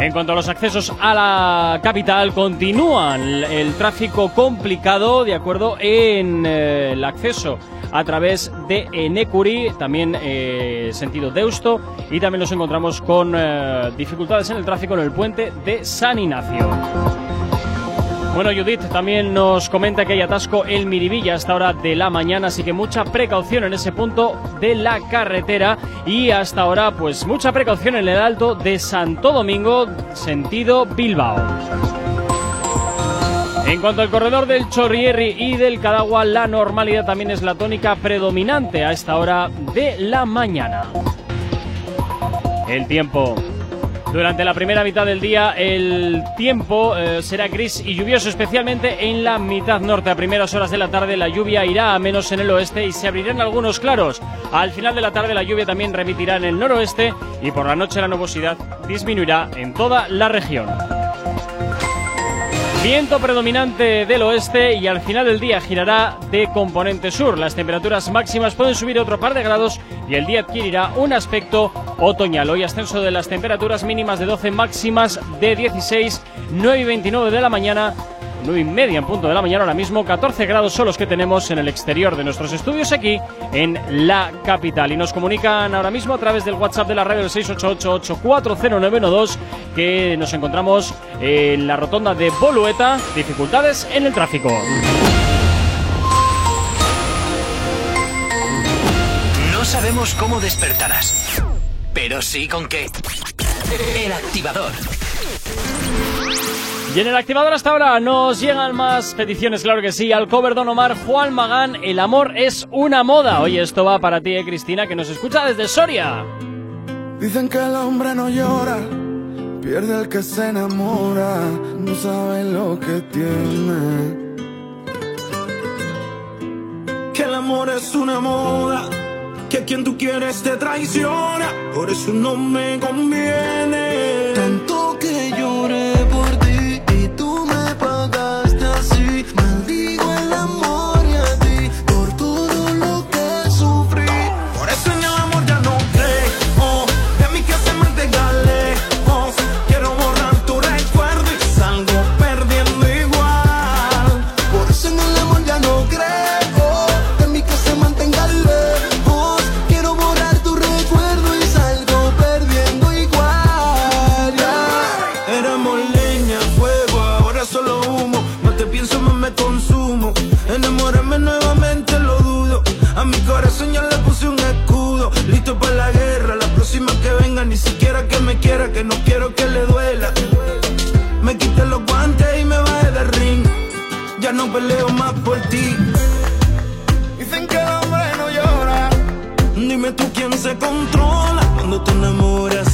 En cuanto a los accesos a la capital, continúan el tráfico complicado, de acuerdo, en eh, el acceso a través de Enecuri, también eh, sentido Deusto, y también nos encontramos con eh, dificultades en el tráfico en el puente de San Ignacio. Bueno, Judith también nos comenta que hay atasco en Miribilla a esta hora de la mañana, así que mucha precaución en ese punto de la carretera y hasta ahora pues mucha precaución en el alto de Santo Domingo, sentido Bilbao. En cuanto al corredor del Chorrierri y del Cadagua, la normalidad también es la tónica predominante a esta hora de la mañana. El tiempo. Durante la primera mitad del día el tiempo eh, será gris y lluvioso, especialmente en la mitad norte. A primeras horas de la tarde la lluvia irá a menos en el oeste y se abrirán algunos claros. Al final de la tarde la lluvia también remitirá en el noroeste y por la noche la nubosidad disminuirá en toda la región. Viento predominante del oeste y al final del día girará de componente sur. Las temperaturas máximas pueden subir otro par de grados y el día adquirirá un aspecto otoñal. Hoy ascenso de las temperaturas mínimas de 12, máximas de 16, 9 y 29 de la mañana. 9 y media en punto de la mañana ahora mismo, 14 grados son los que tenemos en el exterior de nuestros estudios aquí en la capital. Y nos comunican ahora mismo a través del WhatsApp de la radio del 688-840-912 que nos encontramos en la rotonda de Bolueta, dificultades en el tráfico. No sabemos cómo despertarás, pero sí con qué. El activador. Y en el activador hasta ahora nos llegan más peticiones, claro que sí. Al cover Don Omar, Juan Magán, El amor es una moda. Oye, esto va para ti, eh, Cristina, que nos escucha desde Soria. Dicen que el hombre no llora, pierde al que se enamora, no sabe lo que tiene. Que el amor es una moda, que quien tú quieres te traiciona, por eso no me conviene. Que no quiero que le duela. Me quité los guantes y me bajé del ring. Ya no peleo más por ti. Dicen que el hombre no llora. Dime tú quién se controla cuando te enamoras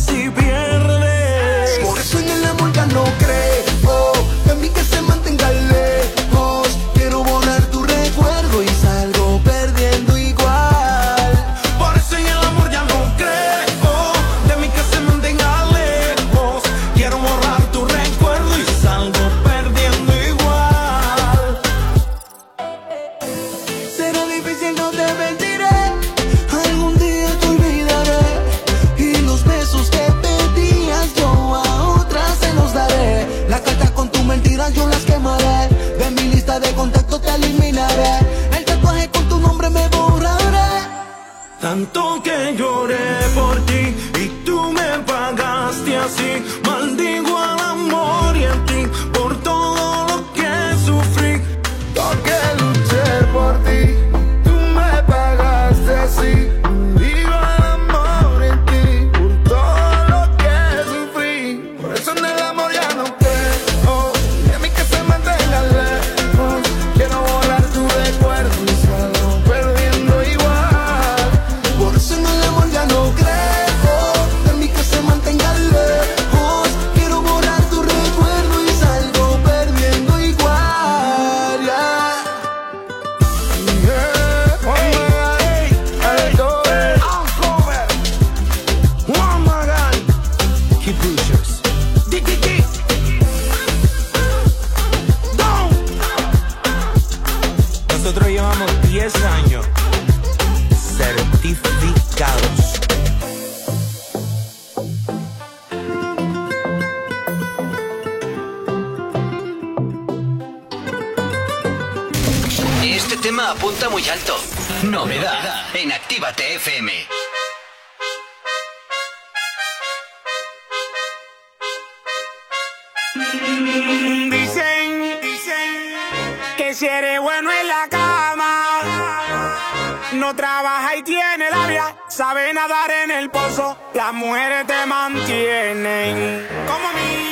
apunta muy alto. Novedad en Actívate FM. Dicen, dicen que si eres bueno en la cama, no trabaja y tiene labia, sabe nadar en el pozo, las mujeres te mantienen como mí.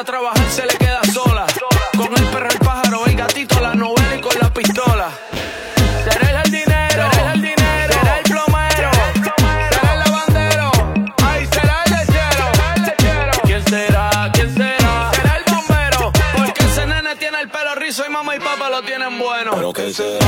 A trabajar se le queda sola. Con el perro, el pájaro, el gatito, la novela y con la pistola. Será el dinero, será el plomero, será el lavandero, ay será el lechero. ¿Quién será? ¿Quién será? Será el bombero, porque ese nene tiene el pelo rizo y mamá y papá lo tienen bueno. Pero qué será,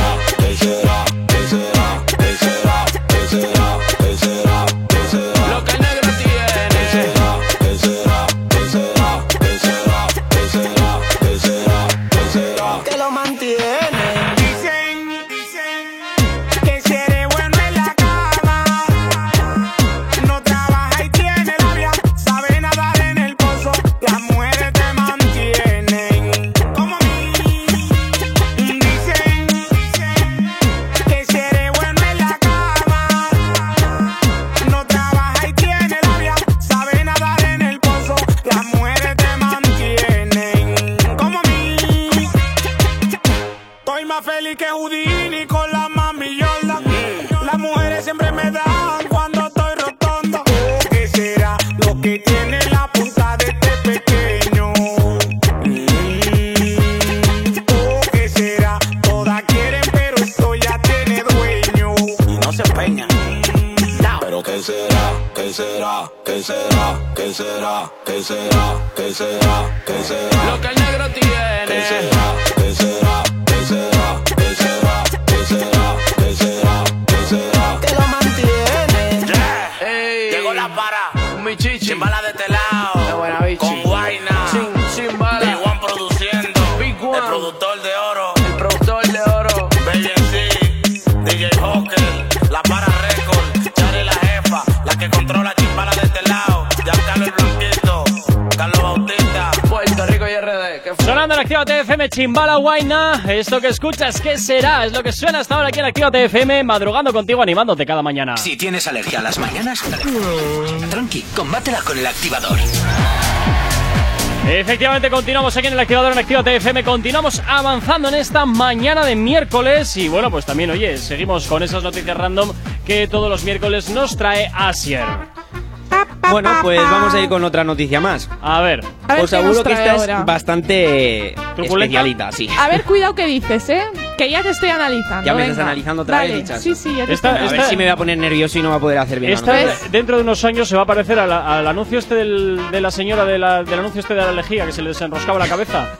Esto que escuchas, ¿qué será? Es lo que suena hasta ahora aquí en Actívate FM, madrugando contigo, animándote cada mañana. Si tienes alergia a las mañanas, tranqui, combátela con el activador. Efectivamente, continuamos aquí en el activador en Actívate FM. Continuamos avanzando en esta mañana de miércoles. Y bueno, pues también, oye, seguimos con esas noticias random que todos los miércoles nos trae Asier. Bueno, pues vamos a ir con otra noticia más. A ver. A ver Os qué aseguro nos que trae esta ahora. es bastante ¿Truculenta? especialita, sí. A ver, cuidado que dices, ¿eh? Que ya te estoy analizando. Ya me venga. estás analizando otra Vale, vez, Lichas. Sí, sí, ya te Esta- estoy A ver esta- si me voy a poner nervioso y no va a poder hacer bien la Esta, noticia. dentro de unos años se va a parecer a la- al anuncio este del- de la señora de la- del anuncio este de la lejía que se le desenroscaba la cabeza. <laughs>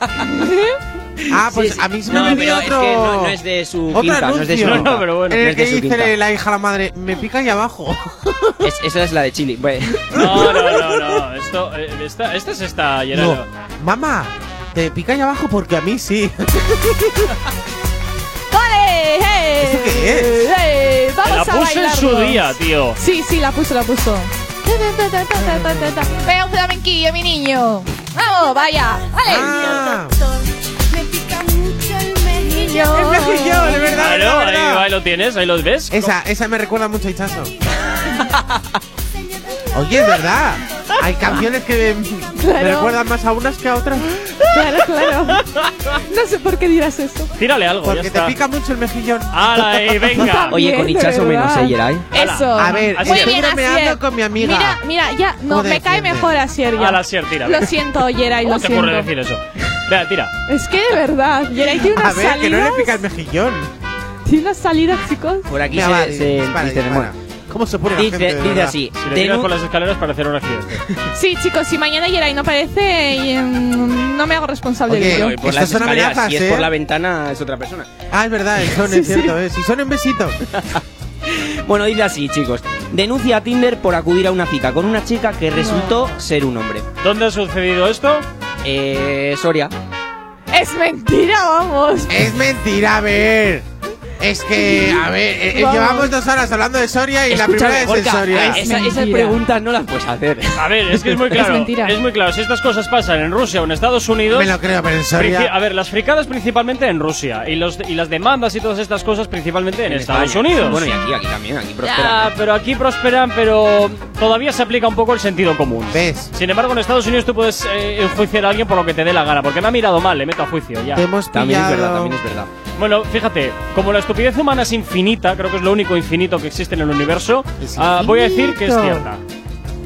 Ah, pues Sí, sí. a mí se me No, venía pero es otro. que no- no es de su otro quinta, no es de su anuncio. quinta. No, pero bueno. En No el es de que su dice quinta. la hija a la madre, me pica ahí abajo. <laughs> Es- esa es la de Chile. Bueno. <laughs> No, no, no, no. Esto, eh, esta, esta es esta, Gerardo. No, mamá, te pica ahí abajo porque a mí sí. ¡Vale! ¡Hey! ¿Eso qué es? ¡Hey! Vamos La a puso en su día, tío. Sí, sí, la puso, la puso. Venga, un flamenquillo, mi niño. ¡Vamos, vaya! ¡Vale! Ah, Me pica mucho el mejillo. de verdad, de Claro, verdad. ahí, ahí lo tienes, ahí lo ves. Esa, esa me recuerda mucho a Hichazo. <laughs> Oye, es verdad. Hay canciones que me, Claro. me recuerdan más a unas que a otras. Claro, claro. No sé por qué dirás eso. Tírale algo, ya Porque te está. pica mucho el mejillón. ¡Hala, y venga! Oye, con de menos. ¿eh? Eso. A ver, Así Muy es. estoy bien, bromeando con mi amiga. Mira, mira, ya, no, ¿Cómo me cae mejor Asier ya. A la Asier, tira, Lo siento, Yeray, ¿Cómo lo te ocurre siento. decir eso? Venga, tira. Es que de verdad, Yeray tiene A unas ver, que no le salidas. pica el mejillón. Tiene unas salidas, chicos. Por aquí se, vale, se ¿Cómo se pone la Dice, gente? de dice verdad? así. Si le tiras por las escaleras parecerá un accidente. <laughs> Sí, chicos, si mañana Yeray no aparece, y, mm, no me hago responsable de ello. Por Estas las son escaleras, amenazas, si es ¿eh? por la ventana es otra persona. Ah, es verdad, son, <laughs> Sí, es cierto, sí. ¿eh? Si son en besito. <laughs> Bueno, dice así, chicos. Denuncia a Tinder por acudir a una cita con una chica que resultó ser un hombre. ¿Dónde ha sucedido esto? Eh, Soria. Es mentira, vamos. Es mentira, a ver. Es que, a ver, eh, eh, Vamos. llevamos dos horas hablando de Soria y la Escúchame, primera es Gorka, en Soria. esa- esas mentira. preguntas no las puedes hacer. A ver, es que es muy <laughs> Es claro. mentira. Es muy claro. Si estas cosas pasan en Rusia o en Estados Unidos. Me lo creo, pero en princi- Soria. A ver, las fricadas principalmente en Rusia y, los, y las demandas y todas estas cosas principalmente en, Estados España. Unidos. Bueno, y aquí, aquí también, aquí Ya, prospera. pero aquí prosperan, pero todavía se aplica un poco el sentido común. ¿Ves? Sin embargo, en Estados Unidos tú puedes eh, enjuiciar a alguien por lo que te dé la gana, porque me ha mirado mal, le meto a juicio ya. Te hemos También es pillado. verdad, también es verdad. Bueno, fíjate, como la estupidez humana es infinita, creo que es lo único infinito que existe en el universo, Es ah, voy a decir que es cierta.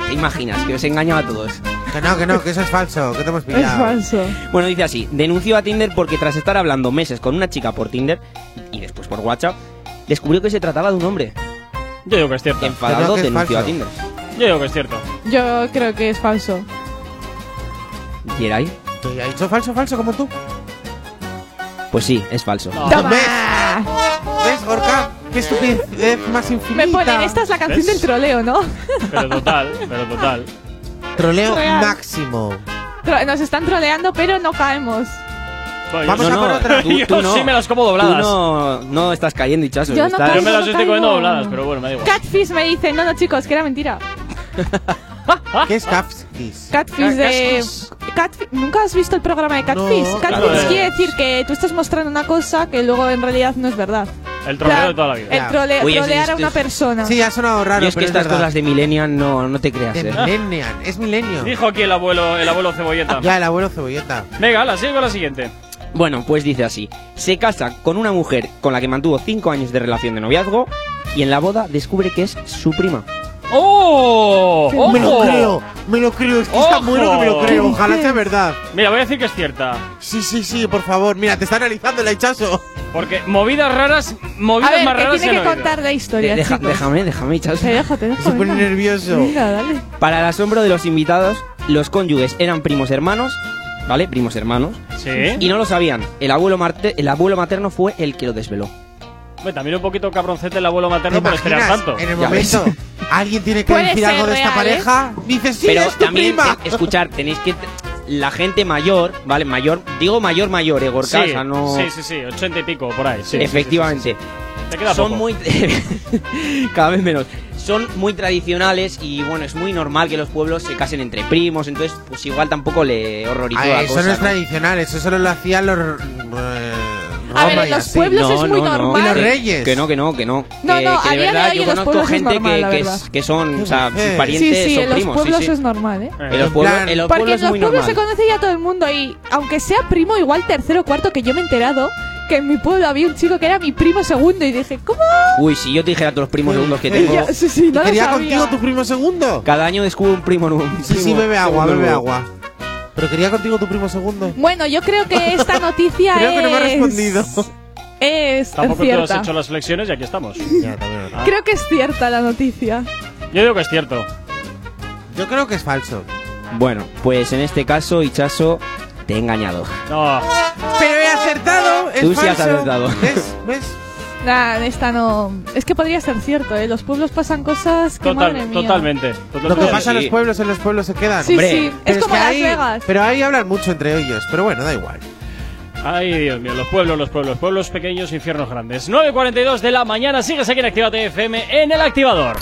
¿Te imaginas que os engañaba a todos? Que no, que no, que eso es falso, que te hemos <laughs> Es pillado. falso. Bueno, dice así, denunció a Tinder porque tras estar hablando meses con una chica por Tinder y después por WhatsApp, descubrió que se trataba de un hombre. Yo digo que es cierto. Enfadado, que es denunció falso. a Tinder. Yo digo que es cierto. Yo creo que es falso. ¿Y era ahí? ¿Te ha dicho falso, falso como tú? Pues sí, es falso. No. ¿Ves, Gorka? Qué estupidez más infinita. Me ponen, esta es la canción ¿Ves? del troleo, ¿no? Pero total, pero total. Troleo Real. máximo. Tro- Nos están troleando, pero no caemos. Bueno, Vamos a no, por otra. <laughs> tú- yo tú no. sí me las como Tú dobladas. no, no estás cayendo, hichazo. Yo no estás- Yo me las estoy comiendo dobladas, pero bueno, me da igual. Catfish me dice, no, no, chicos, que era mentira. <laughs> ¿Qué es Capskis? Catfish de. Catfish- ¿Nunca has visto el programa de Catfish? No, Catfish claro, quiere decir que tú estás mostrando una cosa que luego en realidad no es verdad. El troleo de toda la vida. El trole- Uy, ese- trolear a una es- persona. Sí, ha sonado raro, Yo es que pero estas verdad. cosas de Millennial no, no te creas, De eh. Millennial, es Milenio. Dijo aquí el abuelo, el abuelo cebolleta. Ya, el abuelo cebolleta. Venga, la sigo con la siguiente. Bueno, pues dice así. Se casa con una mujer con la que mantuvo 5 años de relación de noviazgo y en la boda descubre que es su prima. ¡Oh! ¡Ojo! Me lo creo, me lo creo, es que está ¡Ojo! bueno que me lo creo. Ojalá sea verdad. Mira, voy a decir que es cierta. Sí, sí, sí, por favor. Mira, te está analizando el hechazo. Porque movidas raras, movidas A ver, más que raras tiene se que han oído. contar la historia, Deja- chicos. déjame, déjame, hichazo. Te dejo, te dejo. Se pone venga. nervioso. Venga, dale. Para el asombro de los invitados, los cónyuges eran primos hermanos, ¿vale? Primos hermanos. Sí. Y no lo sabían. El abuelo, marte- el abuelo materno fue el que lo desveló. También un poquito cabroncete el abuelo ¿Te materno por esperar tanto. En el momento, alguien tiene que Puede decir ser algo de esta real, ¿eh? pareja. Dices, sí, Pero es tu también, prima. eh, escuchar, tenéis que... La gente mayor, ¿vale? Mayor, digo mayor, mayor, eh, Gorka, Sí, sea, no... sí, sí, sí, ochenta y pico por ahí. Sí, Efectivamente. Te queda son poco. muy <laughs> cada vez menos son muy tradicionales y bueno es muy normal que los pueblos se casen entre primos entonces pues igual tampoco le horrorizó Ay, la eso cosa, no es ¿no? tradicional, eso solo lo hacían los. eh, A ver, en y los así. pueblos es muy normal. Y los Que- reyes. que no que no que no No, que, no, que de verdad yo en los conozco gente normal, que, que, verdad. es- que son o sea parientes Sí, sí, en los pueblos sí. es normal, ¿eh? en los pueblos, en los Porque pueblos en los pueblos normal se conoce ya todo el mundo y aunque sea primo, igual tercero o cuarto, que yo me he enterado que en mi pueblo había un chico que era mi primo segundo y dije, ¿cómo? uy si yo te dijera todos los primos segundos que tengo sí, sí, no ¿Quería contigo tu primo segundo? cada año descubro un primo nuevo Sí, sí, bebe agua, bebe agua. ¿Pero quería contigo tu primo segundo? Bueno, yo creo que esta <laughs> noticia Creo que no me ha es- respondido. Es Tampoco tú has cierta. hecho las flexiones y aquí estamos. <laughs> Creo que es cierta la noticia. Yo digo que es cierto. Yo creo que es falso. bueno pues en este caso Hichazo te he engañado No. Pero he acertado, es Tú sí has falso. acertado. ¿Ves? ¿Ves? Nah, esta no. Es que podría ser cierto, ¿eh? Los pueblos pasan cosas que madre Total, mía. totalmente. Lo totalmente. que pasa en los pueblos, en los pueblos se quedan. Sí, Hombre, sí. Pero Es como que Las ahí- Vegas. Pero ahí hablan mucho entre ellos. Pero bueno, da igual. Ay, Dios mío, los pueblos, los pueblos, pueblos pequeños, infiernos grandes. 9.42 de la mañana, sigues aquí en Actívate FM en el activador.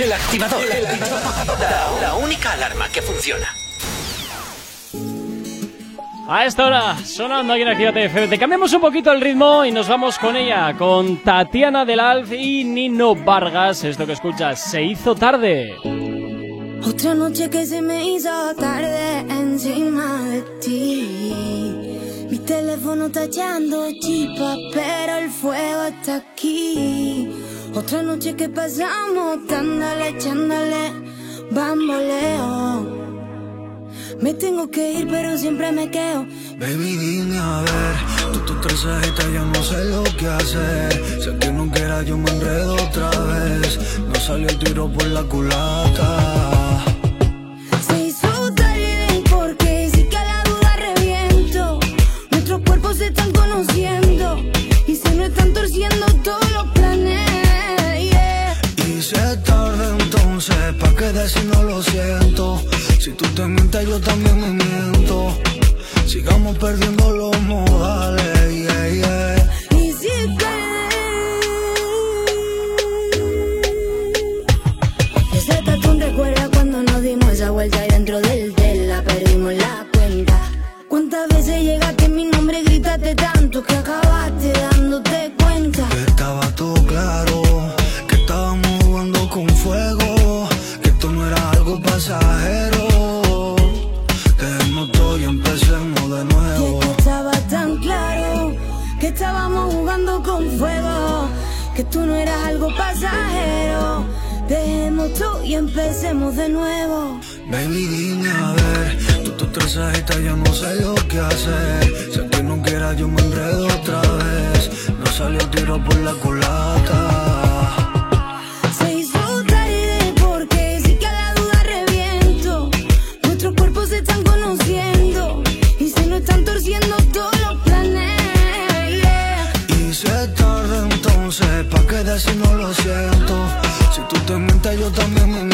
El activador. La, la única alarma que funciona. A esta hora, sonando aquí en Actívate FM, te cambiamos un poquito el ritmo y nos vamos con ella, con Tatiana del Alf y Nino Vargas. Esto que escuchas, se hizo tarde. Otra noche que se me hizo tarde encima de ti. Mi teléfono está echando chispa, pero el fuego está aquí. Otra noche que pasamos dándole, echándole bamboleo. Me tengo que ir, pero siempre me quedo. Baby, dime a ver, tú tu trenzadita ya no sé lo que hacer. Sé que no quiera, yo me enredo otra vez. No salió el tiro por la culata. Se hizo tarde porque sí que a la duda reviento. Nuestros cuerpos se están conociendo y se nos están torciendo todos los entonces, ¿pa' qué decir no lo siento? Si tú te mientes, yo también me miento. Sigamos perdiendo los modales, yeah, yeah. Y si Ese tatu recuerda cuando nos dimos esa vuelta y dentro del tel la perdimos la cuenta. ¿Cuántas veces llegaste mi nombre, gritaste tanto que acabaste y empecemos de nuevo. Baby, dime a ver, tú tu trenzadita ya no sé lo que hacer. Sé que no quiera, yo me enredo otra vez. No salió tiro por la culata. Se hizo tarde porque sí que la duda reviento. Nuestros cuerpos se están conociendo y se nos están torciendo todos los. Y se tarde entonces, ¿pa' qué decir no lo siento? Yo también me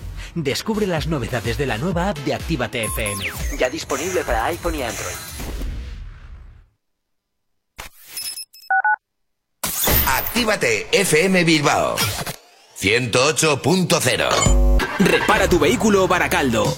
Descubre las novedades de la nueva app de Actívate FM. Ya disponible para iPhone y Android. Actívate FM Bilbao 108.0 Repara tu vehículo Baracaldo.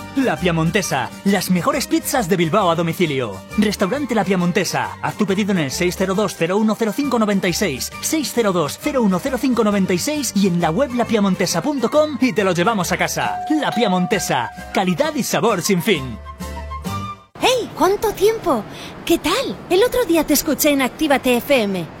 La Piemontesa, las mejores pizzas de Bilbao a domicilio. Restaurante La Piemontesa, haz tu pedido en el 602-010596, 602-010596 y en la web lapiamontesa.com y te lo llevamos a casa. La Piemontesa, calidad y sabor sin fin. ¡Hey! ¿Cuánto tiempo? ¿Qué tal? El otro día te escuché en Actívate FM.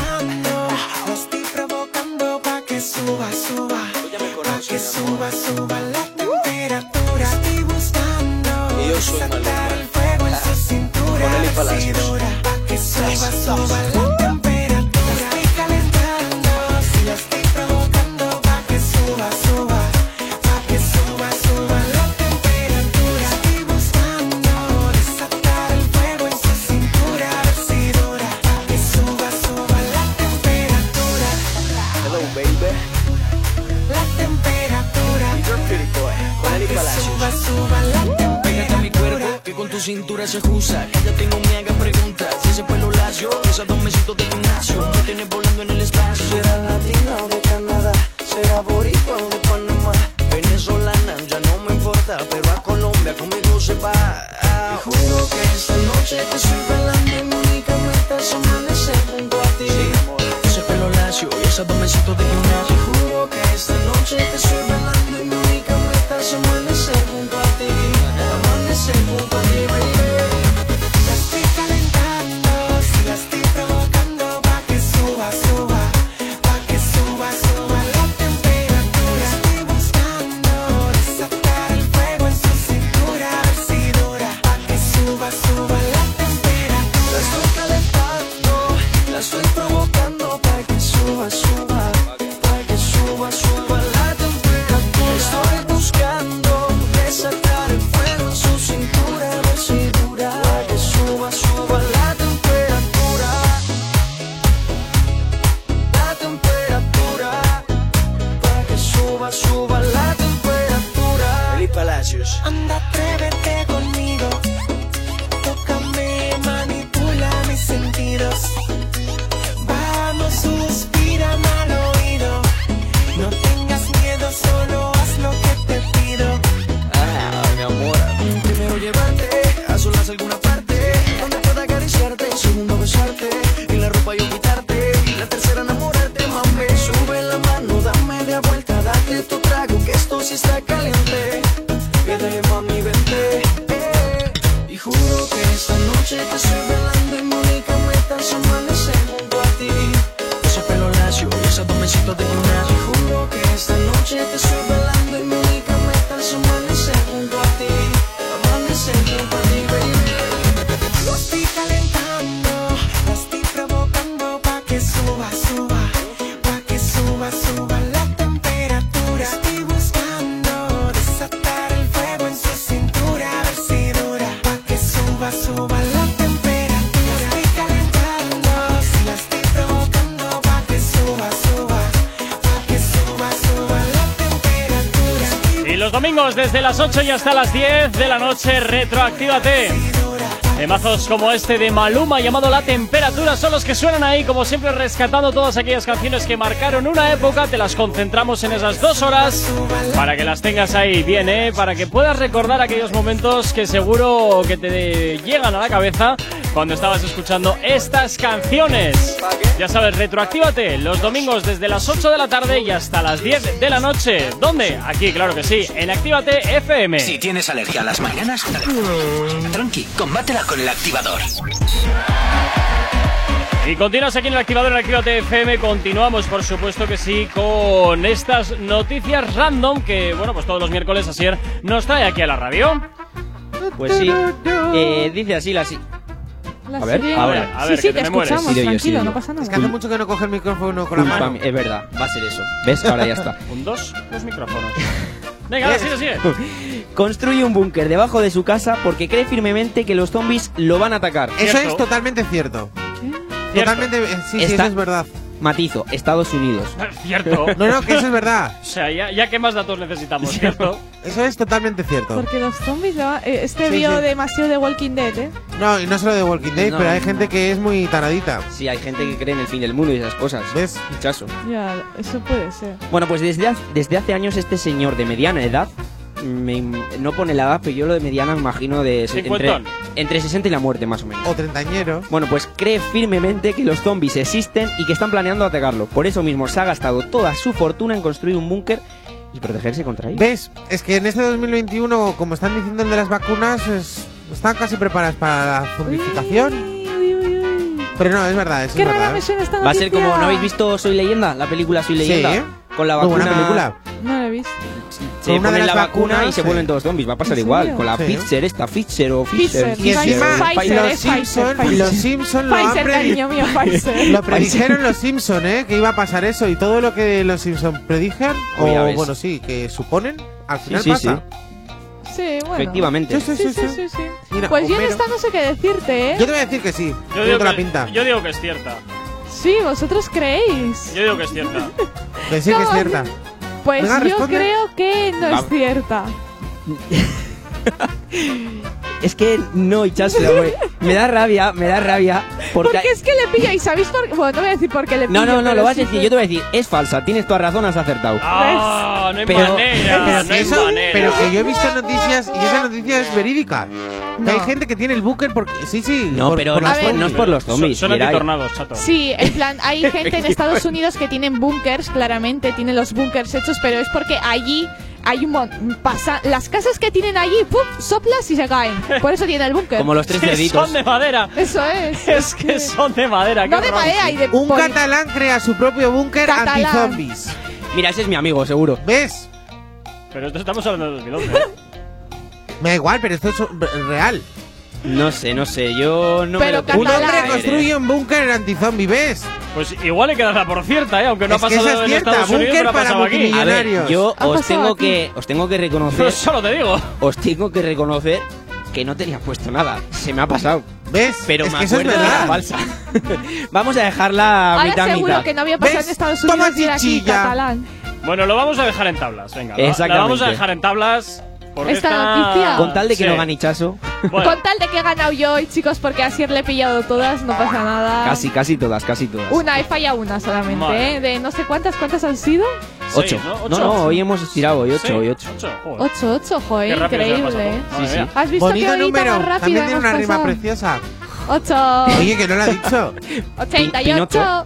Suba, suba la temperatura. Estoy buscando desatar el fuego en su cintura. Decidora, pa' que suba, suba la temperatura. Cintura se ajusta. Cállate, no me hagas preguntas. Si ese pelo lacio, esos dos mesitos de gimnasio, me tienes volando en el espacio. Será latina o de Canadá, será boricua o de Panamá. Venezolana, ya no me importa, pero a Colombia conmigo se va. Te juro que esta noche te estoy velando y mi única meta es amanecer junto a ti. Ese pelo lacio y esos dos mesitos de gimnasio. Te juro que esta noche los domingos desde las 8 y hasta las 10 de la noche, retroactívate. Temazos como este de Maluma llamado La Temperatura son los que suenan ahí, como siempre rescatando todas aquellas canciones que marcaron una época, te las concentramos en esas dos horas para que las tengas ahí bien, ¿eh? para que puedas recordar aquellos momentos que seguro que te llegan a la cabeza cuando estabas escuchando estas canciones. Ya sabes, retroactívate los domingos desde las 8 de la tarde y hasta las 10 de la noche. ¿Dónde? Aquí, claro que sí, en Actívate FM. Si tienes alergia a las mañanas, tranqui, combátela con el activador. Y continuas aquí en el activador en Actívate FM. Continuamos, por supuesto que sí, con estas noticias random que, bueno, pues todos los miércoles Asier nos trae aquí a la radio. Pues sí. Eh, dice así la si- La A ver, ahora. A ver, sí, sí, que te te mueres. escuchamos, Sí, yo, sí, tranquilo, yo. no pasa nada. Es que hace mucho que no coge el micrófono con la mano. Es verdad, va a ser eso. ¿Ves? Ahora ya está. <laughs> Un dos, dos micrófonos. <laughs> Venga, ahora sigue, sigue. <laughs> Construye un búnker debajo de su casa porque cree firmemente que los zombies lo van a atacar. Eso es totalmente cierto. Totalmente, eh, sí, sí, Está- eso es verdad. Matizo, Estados Unidos. <laughs> Cierto. No, no, que eso es verdad. O sea, ya, ya qué más datos necesitamos, ¿cierto? Eso es totalmente cierto. Porque los zombies, va- eh, este Sí, vio sí. demasiado de Walking Dead, ¿eh? No, y no solo de Walking Dead, No, pero hay no. gente que es muy taradita. Sí, hay gente que cree en el fin del mundo y esas cosas. ¿Ves? Pinchazo. Ya, eso puede ser. Bueno, pues desde, hace- desde hace años este señor de mediana edad, me- no pone la edad, pero yo lo de mediana me imagino de entre, entre 60 y la muerte más o menos. O treintañero. Bueno, pues cree firmemente que los zombies existen y que están planeando atacarlo. Por eso mismo se ha gastado toda su fortuna en construir un búnker y protegerse contra ellos. ¿Ves? Es que en este 2021, como están diciendo el de las vacunas, es están casi preparadas para la zombificación. Pero no, es verdad, es Qué verdad. rara me suena esta Va a ser como. ¿no habéis visto Soy Leyenda? La película Soy Sí, Leyenda. ¿eh? Con la Muy vacuna. buena película. No la he visto. Se una de ponen las la vacuna y se vuelven todos zombies. Va a pasar ¿En igual. serio? Con la Sí. Pfizer esta, Pfizer o Pfizer. Pfizer. Y encima Pfizer, los Simpson, Pfizer. los Simpson lo han Pfizer, predi- cariño mío, Pfizer. <laughs> Lo predijeron los Simpson, ¿eh? Que iba a pasar eso y todo lo que los Simpson predijan Oh, o bueno sí que suponen al final sí, pasa. Sí, bueno. Efectivamente. Sí, sí, Sí, sí, sí, sí, sí. Mira, Pues yo en esta no sé qué decirte, ¿eh? Yo te voy a decir que sí. Yo digo, que, la pinta. yo digo que es cierta. Sí, vosotros creéis. Yo digo que es cierta. <laughs> Que sí que es cierta. Pues Venga, yo responde. creo que no es cierta. <laughs> Es que no, echárselo, güey. Me da rabia, me da rabia. Porque. Porque es que le pillo y sabéis por qué. Bueno, no voy a decir por qué le pillo. No, no, no, lo vas a decir. que- Yo te voy a decir, es falsa. Tienes toda razón, has acertado. Ah, no hay Pero- manera, Pero no que hay eso- manera. pero que yo he visto noticias y esa noticia es verídica. Que No. hay gente que tiene el búnker porque sí, sí. No, por- pero por no es, por, ver. no es por los zombies. Son Geray. antitornados, chato. Sí, en <laughs> plan, hay gente en Estados Unidos que tienen búnkers, claramente, tienen los búnkers hechos, pero es porque allí hay un pasa Las casas que tienen allí, ¡pum! soplas y se caen. Por eso tiene el búnker. Como los tres <laughs> Que cerditos. son de madera. Eso es. <laughs> Es que son de madera. No de madera y de Un poli- catalán crea su propio búnker anti-zombies. Mira, ese es mi amigo, seguro. ¿Ves? Pero esto estamos hablando de 2011. ¿eh? <laughs> Me da igual, pero esto es real. No sé, no sé. Yo no me Pero lo puedo Un hombre construye un búnker anti-zombie, ¿ves? Pues igual hay que darla por cierta, ¿eh? Aunque no Es ha que pasado esa es en cierta, Estados Unidos, búnker pero ha para pasado aquí. A ver, multimillonarios. yo Ha os pasado tengo aquí. que os tengo que reconocer, Pero <laughs> solo te digo. os tengo que reconocer que no tenía puesto nada. Se me ha pasado. ¿Ves? Pero es me que eso es acuerdo que era verdad. falsa. <laughs> Vamos a dejarla Ahora mitad seguro mitad. que no había pasado ¿Ves? en Estados Toma Unidos y era aquí chichilla. catalán. Bueno, lo vamos a dejar en tablas. Venga, lo- la Exactamente. vamos a dejar en tablas. Porque Esta noticia. Con tal de que Sí. no gane Chaso. Bueno, Con tal de que he ganado yo y chicos, porque así le he pillado todas, no pasa nada. Casi, casi todas, casi todas. Una, he fallado una solamente, Vale. ¿eh? De no sé cuántas, ¿cuántas han sido? Ocho. seis, ¿no? No, Ocho. no, hoy hemos estirado hoy ocho, Sí, hoy ocho. ocho, joder. Ocho, ocho, joder, Qué rápido se increíble, pasa ¿eh? todo. Madre Sí, mía. ¿Has visto Bonito qué horita número. más rápido También tiene hemos una rima pasado? preciosa. Ocho. Oye, que no lo ha dicho. 88. Pinocho. Eso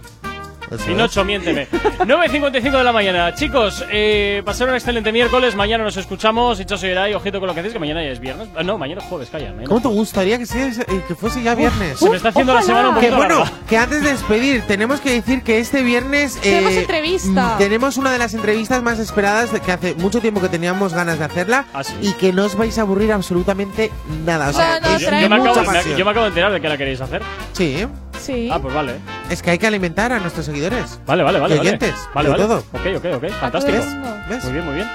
Pinocho, miénteme. 9.55 de la mañana. Chicos, eh, pasar un excelente miércoles. Mañana nos escuchamos. Dicho soy Eray, ojito con lo que hacéis, que mañana ya es viernes. Ah, no, mañana es jueves, calla. mañana ¿Cómo te jueves. gustaría que, sea- eh, que fuese ya viernes? Se me está haciendo la ojalá. semana un Que poquito bueno, larga. que antes de despedir, tenemos que decir que este viernes. Tenemos eh, entrevista. mm, Tenemos una de las entrevistas más esperadas de que hace mucho tiempo que teníamos ganas de hacerla. Ah, sí. Y que no os vais a aburrir absolutamente nada. O sea, No, no, es Yo, yo me mucha acabo, me- pasión. yo me acabo de enterar de que la queréis hacer. Sí, ¿eh? Sí. Ah, pues vale. es que hay que alimentar a nuestros seguidores. Vale, vale, vale. Y vale. oyentes, Vale, vale. todo. Ok, ok, ok. Fantástico. Muy bien, muy bien.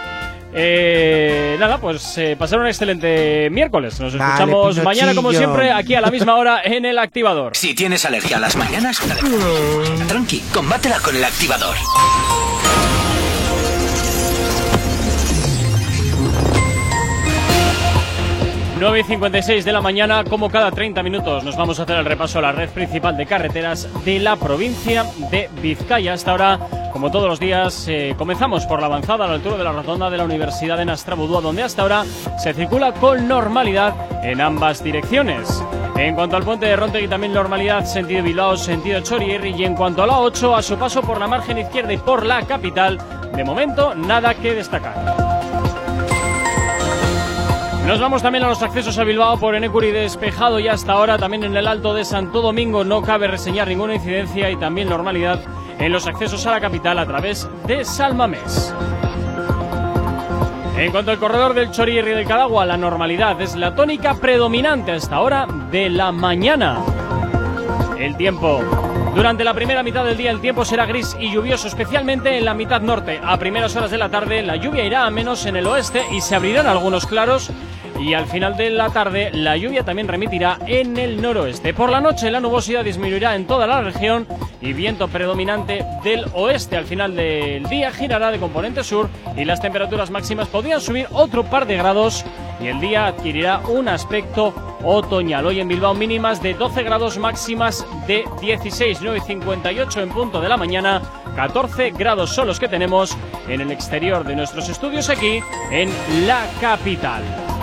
Eh, nada, pues eh, pasar un excelente miércoles. Nos Vale, escuchamos mañana, como siempre, aquí a la misma hora en el activador. Si tienes alergia a las mañanas, <laughs> tranqui, combátela con el activador. Nueve y 56 de la mañana, como cada 30 minutos, nos vamos a hacer el repaso a la red principal de carreteras de la provincia de Vizcaya. Hasta ahora, como todos los días, eh, comenzamos por la avanzada a la altura de la rotonda de la Universidad de Nastrabudúa, donde hasta ahora se circula con normalidad en ambas direcciones. En cuanto al puente de Rontegui, también normalidad, sentido Bilbao, sentido Chorierri. Y en cuanto a la 8, a su paso por la margen izquierda y por la capital, de momento nada que destacar. Nos vamos también a los accesos a Bilbao por Enecuri despejado y hasta ahora también en el Alto de Santo Domingo no cabe reseñar ninguna incidencia y también normalidad en los accesos a la capital a través de Salmamés. En cuanto al corredor del Chorierri del Cadagua, la normalidad es la tónica predominante hasta ahora de la mañana. El tiempo. Durante la primera mitad del día el tiempo será gris y lluvioso, especialmente en la mitad norte. A primeras horas de la tarde la lluvia irá a menos en el oeste y se abrirán algunos claros. Y al final de la tarde la lluvia también remitirá en el noroeste. Por la noche la nubosidad disminuirá en toda la región y viento predominante del oeste. Al final del día girará de componente sur y las temperaturas máximas podrían subir otro par de grados y el día adquirirá un aspecto otoñal. Hoy en Bilbao mínimas de 12 grados máximas de 16, 9.58 en punto de la mañana. 14 grados son los que tenemos en el exterior de nuestros estudios aquí en la capital.